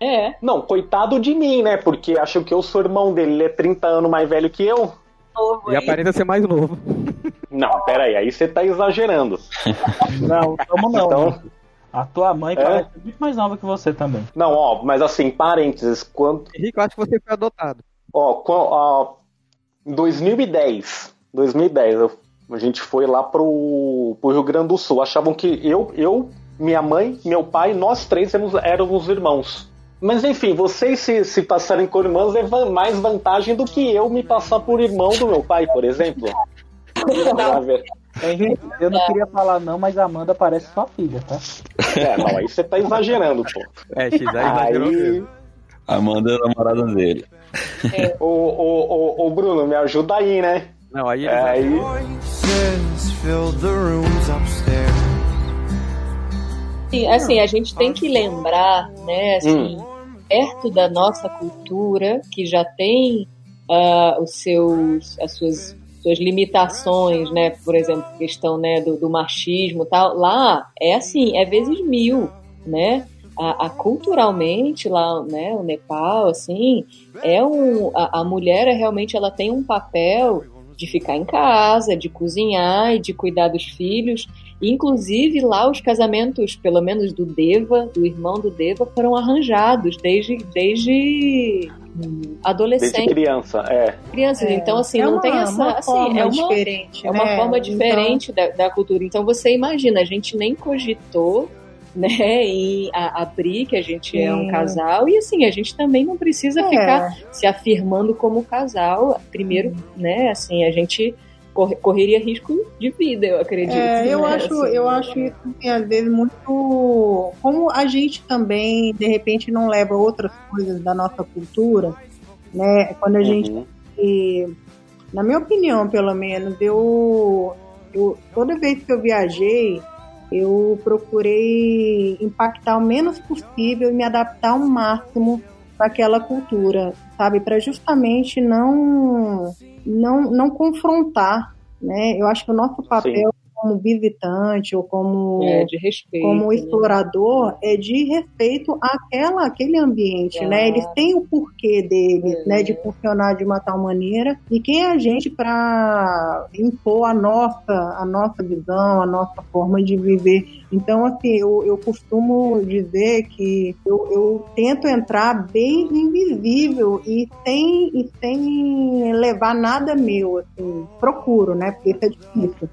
É. Não, coitado de mim, né? Porque acho que eu sou irmão dele, ele é 30 anos mais velho que eu. e aparenta ser mais novo. Não, pera aí, aí você tá exagerando. *laughs* Não, como não. Então, a tua mãe é? parece muito mais nova que você também. Não, ó, mas assim, parênteses, quando. Henrique, eu acho que você foi adotado. Ó, ó 2010. 2010, eu, a gente foi lá pro, pro Rio Grande do Sul. Achavam que eu, eu, minha mãe, meu pai, nós três éramos, éramos irmãos. Mas enfim, vocês se, se passarem por irmãos é mais vantagem do que eu me passar por irmão do meu pai, por exemplo. *laughs* Henrique, eu não queria falar não, mas a Amanda parece sua filha, tá? É, não, aí você tá exagerando, pô. É, X aí mesmo. Amanda é a namorada dele. É. Ô, ô, ô, ô, Bruno, me ajuda aí, né? Não, aí... É, aí... Sim, assim, a gente tem que lembrar, né, assim, hum. perto da nossa cultura, que já tem uh, os seus, as suas suas limitações, né? Por exemplo, questão né, do, do machismo tal. Lá é assim, é vezes mil, né? A, a, culturalmente lá, né, o Nepal, assim, é um, a, a mulher é realmente ela tem um papel de ficar em casa, de cozinhar e de cuidar dos filhos. Inclusive, lá os casamentos, pelo menos do Deva, do irmão do Deva, foram arranjados desde, desde adolescente. Desde criança, é. Crianças, é. então assim, é não uma, tem essa. Uma assim, forma é uma, diferente. É uma né? forma diferente então... da, da cultura. Então você imagina, a gente nem cogitou né, em abrir que a gente Sim. é um casal e assim a gente também não precisa é. ficar se afirmando como casal primeiro hum. né assim a gente correria risco de vida, eu acredito. É, eu né? acho, assim, eu acho isso assim, às vezes muito como a gente também de repente não leva outras coisas da nossa cultura, né? Quando a uhum. gente, na minha opinião, pelo menos, eu, eu toda vez que eu viajei eu procurei impactar o menos possível e me adaptar ao máximo para aquela cultura, sabe? Para justamente não não, não confrontar, né? Eu acho que o nosso papel. Como visitante ou como, é, respeito, como né? explorador é de respeito àquela, àquele ambiente, é. né? Eles têm o porquê deles, é. né? De funcionar de uma tal maneira e quem é a gente para impor a nossa, a nossa visão, a nossa forma de viver então, assim, eu, eu costumo dizer que eu, eu tento entrar bem invisível e sem, e sem levar nada meu, assim, procuro, né? Porque isso é difícil.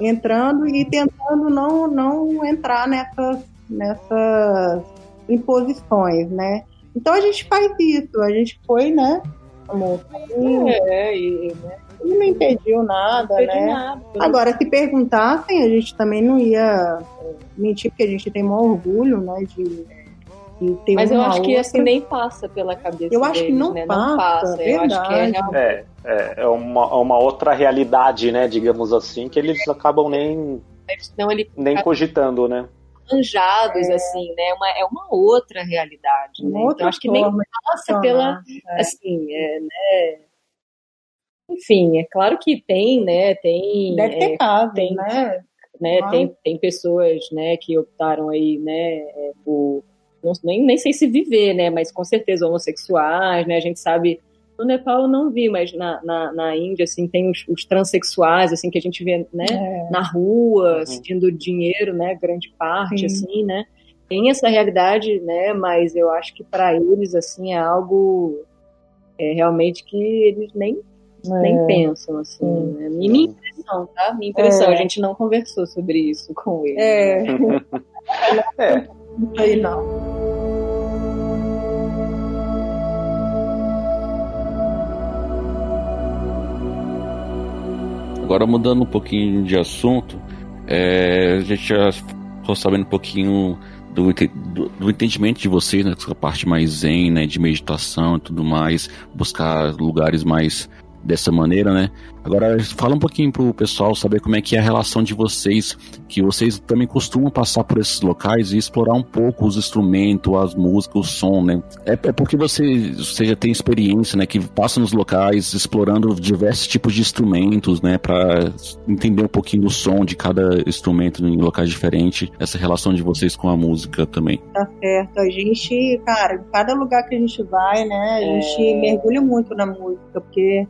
Entrando e tentando não, não entrar nessas, nessas imposições, né? Então a gente faz isso, a gente foi, né? Amor, é, e, né? e não impediu nada, não impediu né? Nada, Agora, se perguntassem, a gente também não ia mentir, porque a gente tem maior orgulho, né, de, de ter Mas eu acho outra. que assim nem passa pela cabeça Eu acho deles, que não, né? passa, não passa. Eu acho que é, é, é, é uma, é uma outra realidade, né, digamos assim, que eles acabam nem, não, ele nem cogitando, né? arranjados, é. assim, né? Uma, é uma outra realidade, né? Outra então acho que nem passa pela, é. assim, é, né? Enfim, é claro que tem, né? Tem. Deve ter é, caso, tem, né? né tem, tem pessoas, né, que optaram aí, né, é, por não, nem, nem sei se viver, né, mas com certeza homossexuais, né, a gente sabe no Nepal eu não vi, mas na, na, na Índia, assim, tem os, os, transexuais, assim, que a gente vê, né, é. na rua, uhum. pedindo dinheiro, né, grande parte, Sim. assim, né. Tem essa realidade, né, mas eu acho que para eles, assim, é algo é, realmente que eles nem é. nem pensam, assim. Né? Minha impressão, tá? Minha impressão. É. A gente não conversou sobre isso com ele. É. *laughs* é. Aí não. Agora mudando um pouquinho de assunto, é, a gente já Tô sabendo um pouquinho do, do, do, entendimento de vocês, né? Essa parte mais zen, né? De meditação e tudo mais, buscar lugares mais dessa maneira, né? Agora, fala um pouquinho pro pessoal saber como é que é a relação de vocês, que vocês também costumam passar por esses locais e explorar um pouco os instrumentos, as músicas, o som, né? É, é porque você, você já tem experiência, né? Que passa nos locais explorando diversos tipos de instrumentos, né? Para entender um pouquinho do som de cada instrumento em locais diferentes, essa relação de vocês com a música também. Tá certo. A gente, cara, em cada lugar que a gente vai, né? A gente é... mergulha muito na música, porque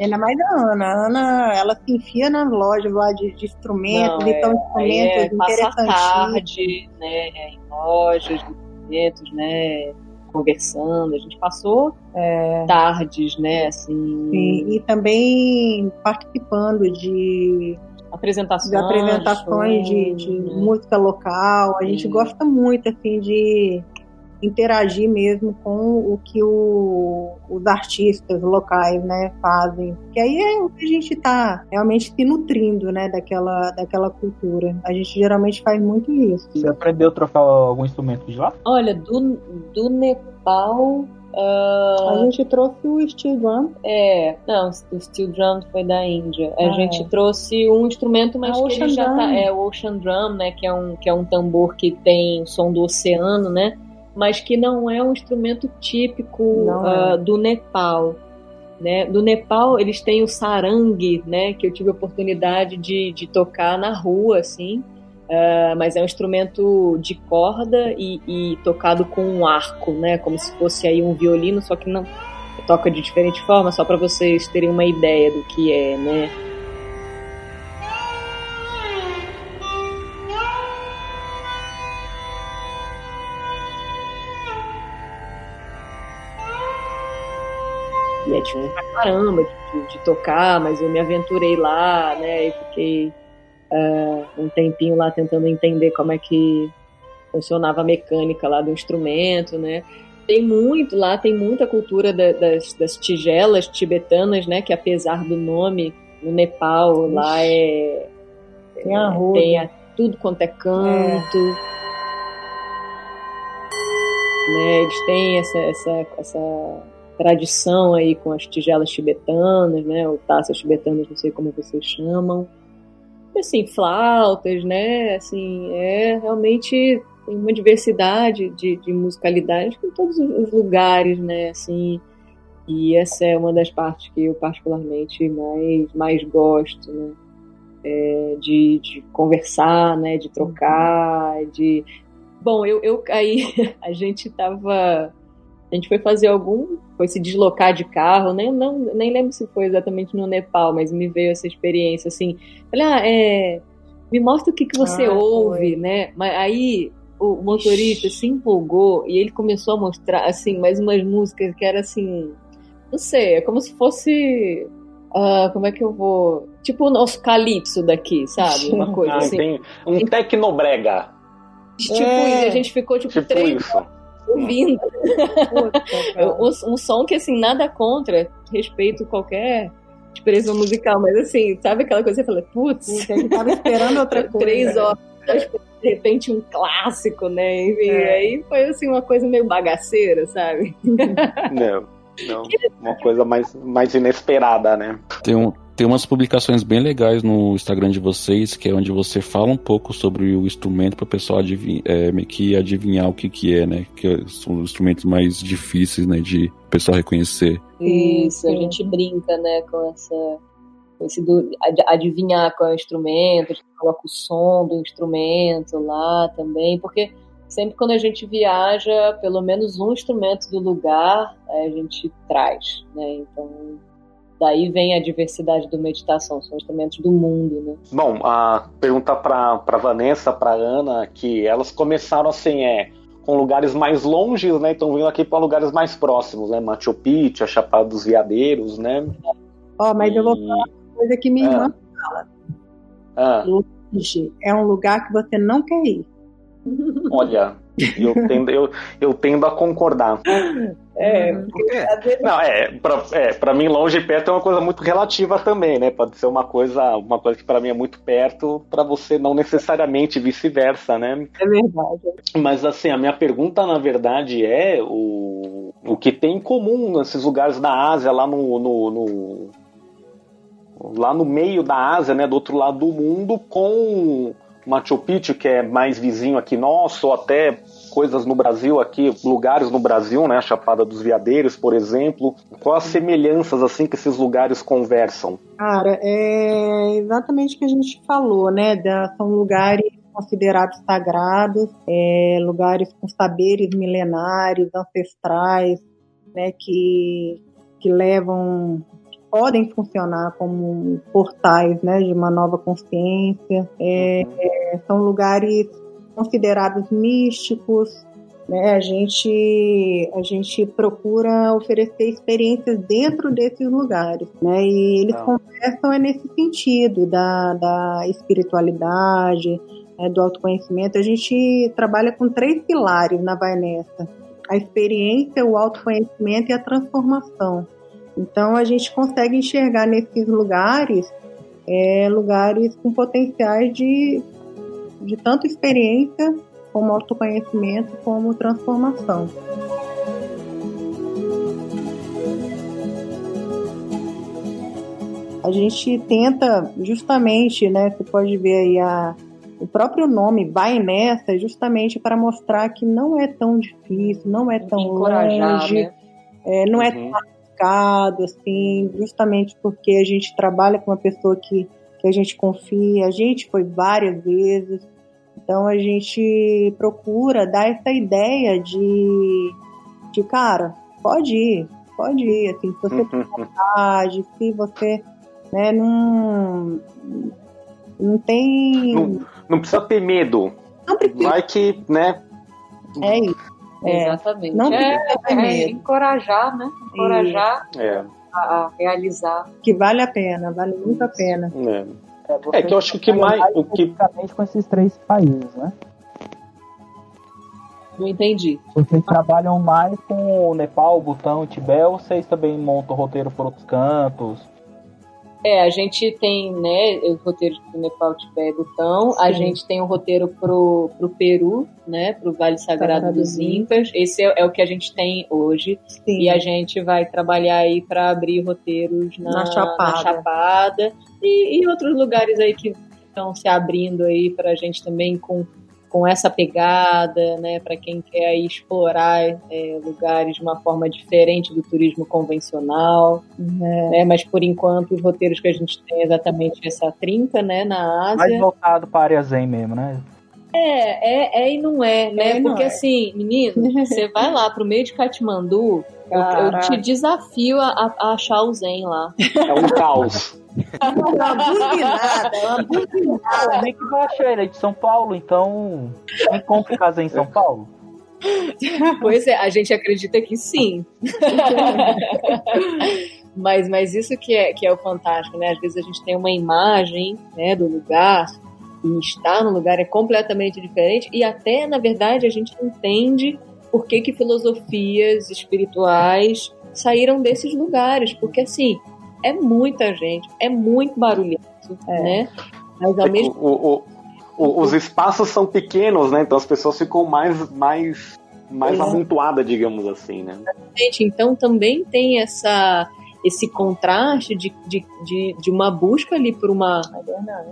é. ainda mais a Ana Ana, ela se enfia na loja lá de, de instrumentos, Não, então é, instrumentos é, tarde, né, é, em lojas de instrumentos, né, conversando. A gente passou é, tardes, né, assim. Sim, e também participando de apresentações, de, apresentações de, de né? música local. A gente gosta muito, assim, de interagir mesmo com o que o, os artistas locais né, fazem. Que aí é o que a gente está realmente se nutrindo né, daquela, daquela cultura. A gente geralmente faz muito isso. Você aprendeu a trocar algum instrumento de lá? Olha, do, do Nepal Uh, a gente trouxe o steel drum. É, não, o steel drum foi da Índia. A ah, gente é. trouxe um instrumento, mas a que ele já tá, drum. tá. É o ocean drum, né? Que é, um, que é um tambor que tem o som do oceano, né? Mas que não é um instrumento típico uh, do Nepal. Né? Do Nepal, eles têm o sarang, né? que eu tive a oportunidade de, de tocar na rua, assim, uh, mas é um instrumento de corda e, e, tocado com um arco, né? como se fosse aí um violino, só que não toca de diferente forma, só para vocês terem uma ideia do que é, né? É difícil pra caramba de, de, tocar, mas eu me aventurei lá, né, e fiquei uh, um tempinho lá tentando entender como é que funcionava a mecânica lá do instrumento, né. Tem muito lá, tem muita cultura da, das, das tigelas tibetanas, né, que apesar do nome no Nepal, Ixi. lá é... Tem a rua. Tem a, tudo quanto é canto. É. Né, eles têm essa, essa, essa tradição aí com as tigelas tibetanas, né, ou taças tibetanas, não sei como vocês chamam. Assim, flautas, né, assim, é realmente tem uma diversidade de, de musicalidade em todos os lugares, né, assim, e essa é uma das partes que eu particularmente mais, mais gosto, né, é, de, de conversar, né, de trocar, de... Bom, eu, eu aí *laughs* a gente tava a gente foi fazer algum, foi se deslocar de carro, nem, não, nem lembro se foi exatamente no Nepal, mas me veio essa experiência assim. Falei, ah, é, me mostra o que, que você ah, ouve, foi. né? Mas aí o motorista Ixi. se empolgou e ele começou a mostrar, assim, mais umas músicas que era assim, não sei, é como se fosse. Uh, como é que eu vou. Tipo o nosso calypso daqui, sabe? Uma *laughs* coisa ah, assim. Tem um tecnobrega. Tipo, é. a gente ficou tipo, tipo três. Isso ouvindo. um, um, som que, assim, nada contra, respeito qualquer expressão musical, mas assim, sabe aquela coisa que você fala, putz. Eu tava esperando outra *laughs* coisa. Três horas, de repente um clássico, né? Enfim, é. aí foi assim uma coisa meio bagaceira, sabe? Não. Não, uma coisa mais, mais inesperada, né? Tem um, tem umas publicações bem legais no Instagram de vocês, que é onde você fala um pouco sobre o instrumento para o pessoal adivinhar, é, meio que adivinhar o que, que é, né? Que são os instrumentos mais difíceis, né? De o pessoal reconhecer. Isso, a gente brinca, né? Com essa. Com esse do, adivinhar qual é o instrumento, a gente coloca o som do instrumento lá também, porque sempre quando a gente viaja, pelo menos um instrumento do lugar a gente traz, né? Então Daí vem a diversidade do meditação, são instrumentos do mundo, né? Bom, a pergunta para Vanessa, para Ana, que elas começaram assim, é com lugares mais longes, né? Estão vindo aqui para lugares mais próximos, né? Machu Picchu, a Chapada dos Veadeiros, né? Ó, oh, mas e... eu vou falar uma coisa que minha irmã ah. fala. Ah. Longe é um lugar que você não quer ir. Olha, eu tendo, eu, eu tendo a concordar. *laughs* É, uhum. porque, não, é, pra, é, pra mim longe e perto é uma coisa muito relativa também, né? Pode ser uma coisa, uma coisa que para mim é muito perto, para você não necessariamente vice-versa, né? É verdade. Mas assim, a minha pergunta na verdade é o, o que tem em comum nesses lugares da Ásia, lá no, no, no lá no meio da Ásia, né, do outro lado do mundo, com Machu Picchu, que é mais vizinho aqui nosso, ou até coisas no Brasil aqui, lugares no Brasil, né? A Chapada dos Veadeiros, por exemplo. Quais as semelhanças assim que esses lugares conversam? Cara, é exatamente o que a gente falou, né? Da, são lugares considerados sagrados, é, lugares com saberes milenares, ancestrais, né? Que, que levam podem funcionar como portais né, de uma nova consciência. É, é, são lugares considerados místicos. Né? A, gente, a gente procura oferecer experiências dentro desses lugares. Né? E eles ah. conversam é nesse sentido da, da espiritualidade, né, do autoconhecimento. A gente trabalha com três pilares na Vai Nessa. A experiência, o autoconhecimento e a transformação. Então a gente consegue enxergar nesses lugares é, lugares com potenciais de de tanto experiência como autoconhecimento como transformação. A gente tenta justamente, né, você pode ver aí a, o próprio nome vai nessa justamente para mostrar que não é tão difícil, não é tão longe, né? é, não é uhum. tão arriscado, assim, justamente porque a gente trabalha com uma pessoa que que a gente confia. A gente foi várias vezes. Então a gente procura dar essa ideia de, de cara, pode ir, pode ir, assim, se você *laughs* tem vontade, se você né, não, não tem. Não, não precisa ter medo. Não precisa. Vai que, né? É isso. É, Exatamente. Não é, precisa ter é, medo. É encorajar, né? Encorajar. É a, a realizar. Que vale a pena, vale muito a pena. É, é que eu acho que mais. O que... com esses três países, né? Não entendi. Vocês trabalham mais com o Nepal, Butão, Tibete ou vocês também montam roteiro por outros cantos? É, a gente tem, né, os roteiros do Nepal, Tibete e Butão. Sim. A gente tem o um roteiro pro, pro Peru, né, pro Vale Sagrado, Sagrado dos Incas. Esse é, é, o que a gente tem hoje. Sim. E a gente vai trabalhar aí para abrir roteiros na, na Chapada, na Chapada e, e outros lugares aí que estão se abrindo aí para a gente também com com essa pegada, né, para quem quer explorar é, lugares de uma forma diferente do turismo convencional, é. né, mas por enquanto os roteiros que a gente tem é exatamente essa trinca, né, na Ásia. Mais voltado para a área zen mesmo, né? É, é, é e não é, né? É Porque é. assim, menino, *laughs* você vai lá pro meio de Katmandu, eu, eu, te desafio a, a, achar o Zen lá. É um caos. *laughs* É uma buzinada, uma buzinada. Nem que vai achar ele é de São Paulo, então encontre casa em São Paulo. Pois é, a gente acredita que sim. mas, mas isso que é, que é o fantástico, né? Às vezes a gente tem uma imagem né, do lugar e estar no lugar é completamente diferente e até, na verdade, a gente entende por que, que filosofias espirituais saíram desses lugares, porque assim, é muita gente, é muito barulhento, é. né? Mas ao é mesmo o, o, o, os espaços são pequenos, né? Então as pessoas ficam mais mais mais é. digamos assim, né? Então também tem essa esse contraste de, de, de, de, uma busca ali por uma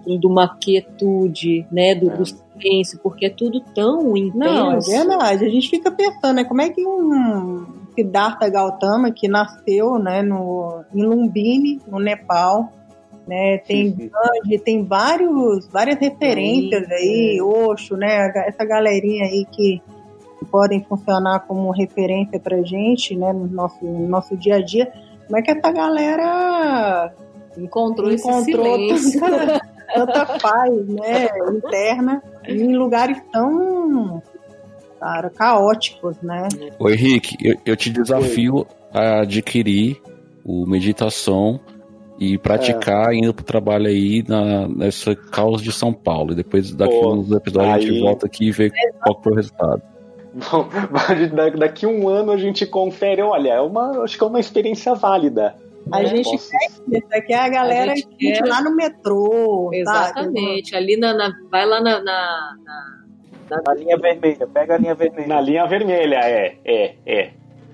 é de uma quietude, né, do, é. do, silêncio, porque é tudo tão intenso. Não, é verdade. A gente fica pensando, né, como é que um Siddhartha Gautama que nasceu, né, no em Lumbini, no Nepal, né, tem Gandhi, tem vários várias referências Sim, aí. Osho, né, essa galerinha aí que podem funcionar como referência pra gente, né, no nosso, no nosso dia a dia. Como é que essa galera encontrou, encontrou esse tanta, tanta paz, né, interna em lugares tão cara, caóticos, né? Oi, Henrique, eu, eu te desafio Oi. a adquirir o meditação e praticar é. indo pro trabalho aí na, nessa caos de São Paulo. E depois daqui Pô, uns episódios aí... a gente volta aqui e vê qual foi o resultado. daqui um ano a gente confere, olha, é uma, acho que é uma experiência válida. A né? gente Posso... quer isso, aqui é a galera a gente quer... lá no metrô. Exatamente. Tá? Ali na, na, Vai lá na, na, na, na linha vermelha, pega a linha vermelha. Na linha vermelha, é, é, é.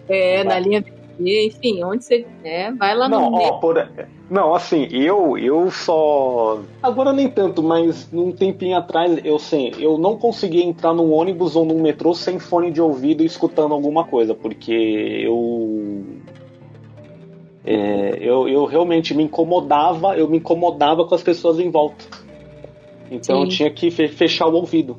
É, na linha vermelha enfim, onde você é, vai lá não, no ó, por, Não, assim, eu eu só agora nem tanto, mas num tempinho atrás eu sei, eu não conseguia entrar num ônibus ou num metrô sem fone de ouvido escutando alguma coisa, porque eu é, eu, eu realmente me incomodava, eu me incomodava com as pessoas em volta. Então Sim. eu tinha que fechar o ouvido.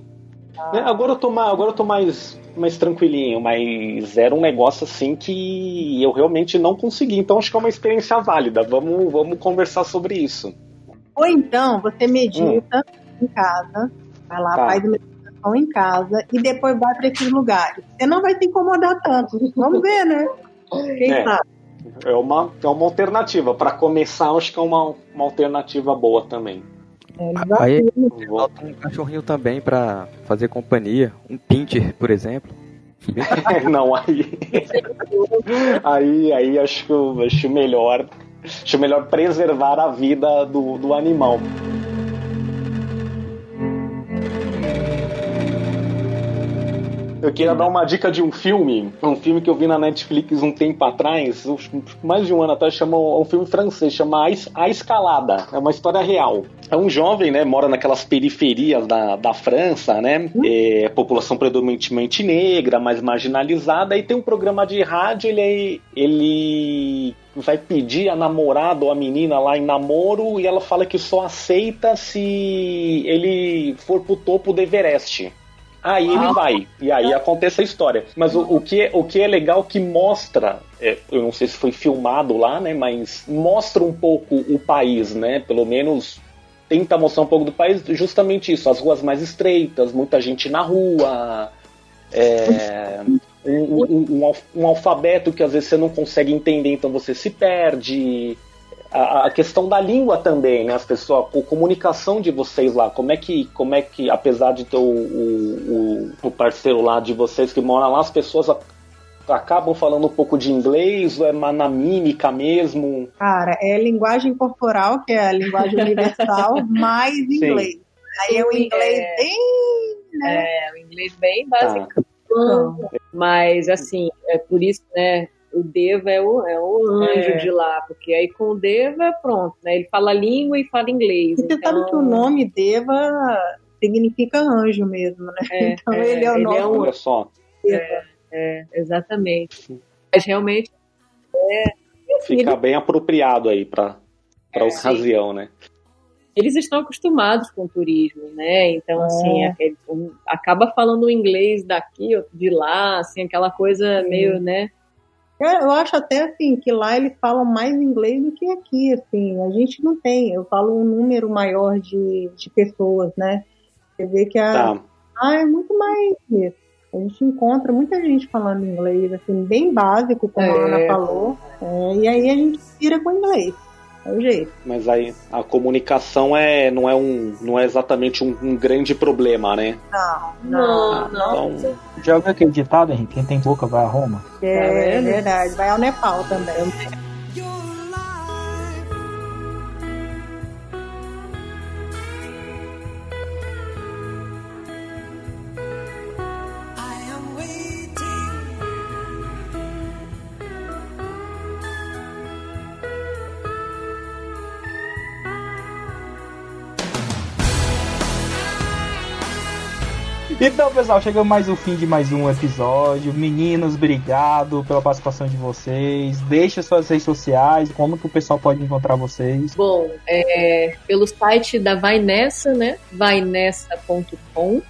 Ah. Agora eu tô mais, agora eu tô mais mais tranquilinho, mas era um negócio assim que eu realmente não consegui. Então acho que é uma experiência válida. Vamos, vamos conversar sobre isso. Ou então você medita hum. em casa, vai lá, tá. faz meditação em casa e depois vai para esses lugares. Você não vai se incomodar tanto. Vamos ver, né? Quem é. sabe? É uma, é uma alternativa. Para começar, acho que é uma, uma alternativa boa também. É, Aí bota um cachorrinho também para fazer companhia, um pincher, por exemplo. *laughs* não, aí. aí, aí acho, acho melhor. Acho melhor preservar a vida do, do animal. Eu queria dar uma dica de um filme, um filme que eu vi na Netflix um tempo atrás, mais de um ano atrás, chama um filme francês, chama A Escalada. É uma história real. É um jovem, né, mora naquelas periferias da, da França, né, é, população predominantemente negra, mais marginalizada, e tem um programa de rádio, ele, ele vai pedir a namorada ou a menina lá em namoro e ela fala que só aceita se ele for pro topo do Everest. Aí ele vai. E aí acontece a história. Mas o, o, que, é, o que é legal que mostra, é, eu não sei se foi filmado lá, né? Mas mostra um pouco o país, né? Pelo menos tenta mostrar um pouco do país, justamente isso, as ruas mais estreitas, muita gente na rua, é, um, um, um, alfabeto que às vezes você não consegue entender, então você se perde a, a, questão da língua também, né? As pessoas, a comunicação de vocês lá, como é que, como é que apesar de ter o, o, o parceiro lá de vocês que mora lá, as pessoas acabam falando um pouco de inglês ou é na mímica mesmo? Cara, é linguagem corporal, que é a linguagem universal, *laughs* mais inglês. Sim. Aí é o inglês é, bem. Né? É, o inglês bem básico. Ah. Mas, assim, é por isso, né? O Deva é o, é o anjo é. de lá, porque aí com o Deva, pronto, né? Ele fala língua e fala inglês. E você então... sabe que o nome Deva significa anjo mesmo, né? É, *laughs* então é, ele é o ele nome. Olha só. É, é, exatamente. Mas realmente é, Fica ele... bem apropriado aí para a ocasião, sim. né? Eles estão acostumados com o turismo, né? Então, assim, aquele, um, acaba falando o inglês daqui ou de lá, assim, aquela coisa meio, né? Eu acho até assim que lá eles falam mais inglês do que aqui, assim. A gente não tem. Eu falo um número maior de, de pessoas, né? Você vê que a, tá. ah, é muito mais. A gente encontra muita gente falando inglês, assim, bem básico, como é. a Ana falou. É, e aí a gente vira com inglês. É o jeito. Mas aí a comunicação é, não, é um, não é exatamente um, um grande problema, né? Não, não, não. Então... Já ouviu aquele ditado, Henrique? Quem tem boca vai a Roma? É, é verdade. Vai ao Nepal também. Então, pessoal, chegamos mais o fim de mais um episódio. Meninos, obrigado pela participação de vocês. Deixe suas redes sociais, como que o pessoal pode encontrar vocês. Bom, é, pelo site da Vai Nessa, né? vainessa.com.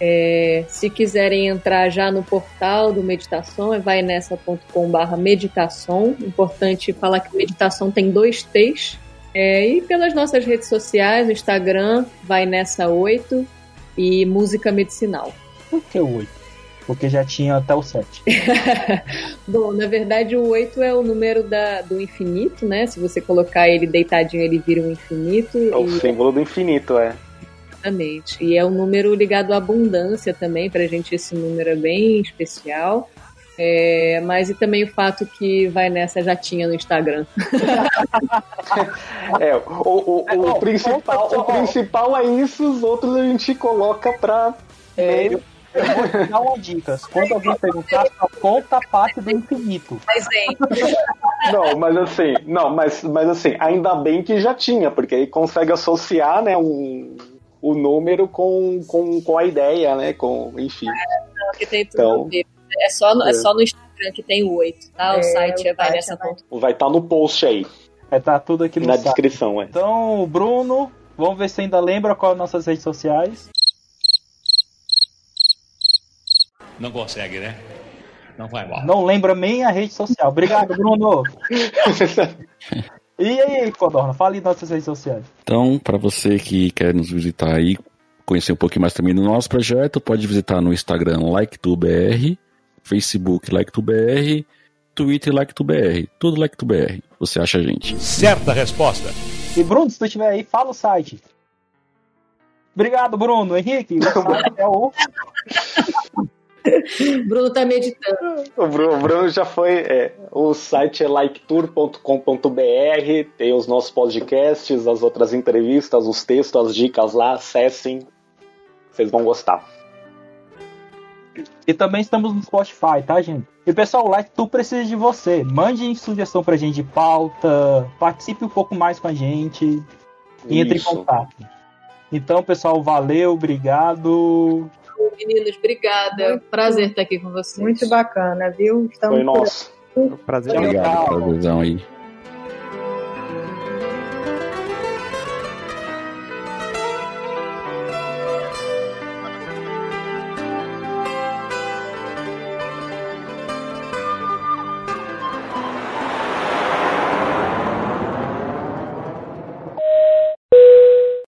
É, se quiserem entrar já no portal do Meditação, é vainessa.com.br meditação. Importante falar que meditação tem dois T's. É, e pelas nossas redes sociais, Instagram, vai nessa 8, e música medicinal. Por que o 8? Porque já tinha até o 7. *laughs* Bom, na verdade o 8 é o número da, do infinito, né? Se você colocar ele deitadinho, ele vira um infinito. É o símbolo do infinito, é. Exatamente. E é um número ligado à abundância também, para a gente esse número é bem especial. É, mas e também o fato que vai nessa já tinha no Instagram. *laughs* é, o, o, o, o principal, o principal é isso, os outros a gente coloca pra. É, eu, eu vou te dar uma dica. Quando alguém perguntar, conta a parte do infinito. Mas vem. *laughs* Não, mas assim, não, mas, mas assim, ainda bem que já tinha, porque aí consegue associar, né, um, o número com, com, com a ideia, né? Com, enfim. É, não, que tem tudo então, é só, no, é. é. só no Instagram que tem o 8, tá? O é, site é vai nessa ponta. Vai estar tá no post aí. Vai estar tá tudo aqui no Na site. descrição, é. Então, Bruno, vamos ver se ainda lembra qual nossas redes sociais. Não consegue, né? Não vai mal. Não lembra nem a rede social. Obrigado, Bruno. *laughs* e aí, Codorna, fale nossas redes sociais. Então, para você que quer nos visitar aí, conhecer um pouquinho mais também do nosso projeto, pode visitar no Instagram LikeTubeBR, Facebook LikeTubeBR, Twitter LikeTubeBR, tudo LikeTubeBR. Você acha a gente. Certa resposta. E Bruno, se tu estiver aí, fala o site. Obrigado, Bruno. Henrique, o site *laughs* é o... Bruno tá meditando. O Bruno, o Bruno já foi. É, o site é liketour.com.br, tem os nossos podcasts, as outras entrevistas, os textos, as dicas lá, acessem. Vocês vão gostar. E também estamos no Spotify, tá, gente? E pessoal, o Like Tu precisa de você. Mande sugestão pra gente de pauta, participe um pouco mais com a gente e entre em contato. Então, pessoal, valeu, obrigado. Meninos, obrigada. Prazer estar aqui com vocês. Muito bacana, viu? Estamos Foi nosso. Prazer. Obrigado, prazerzão aí.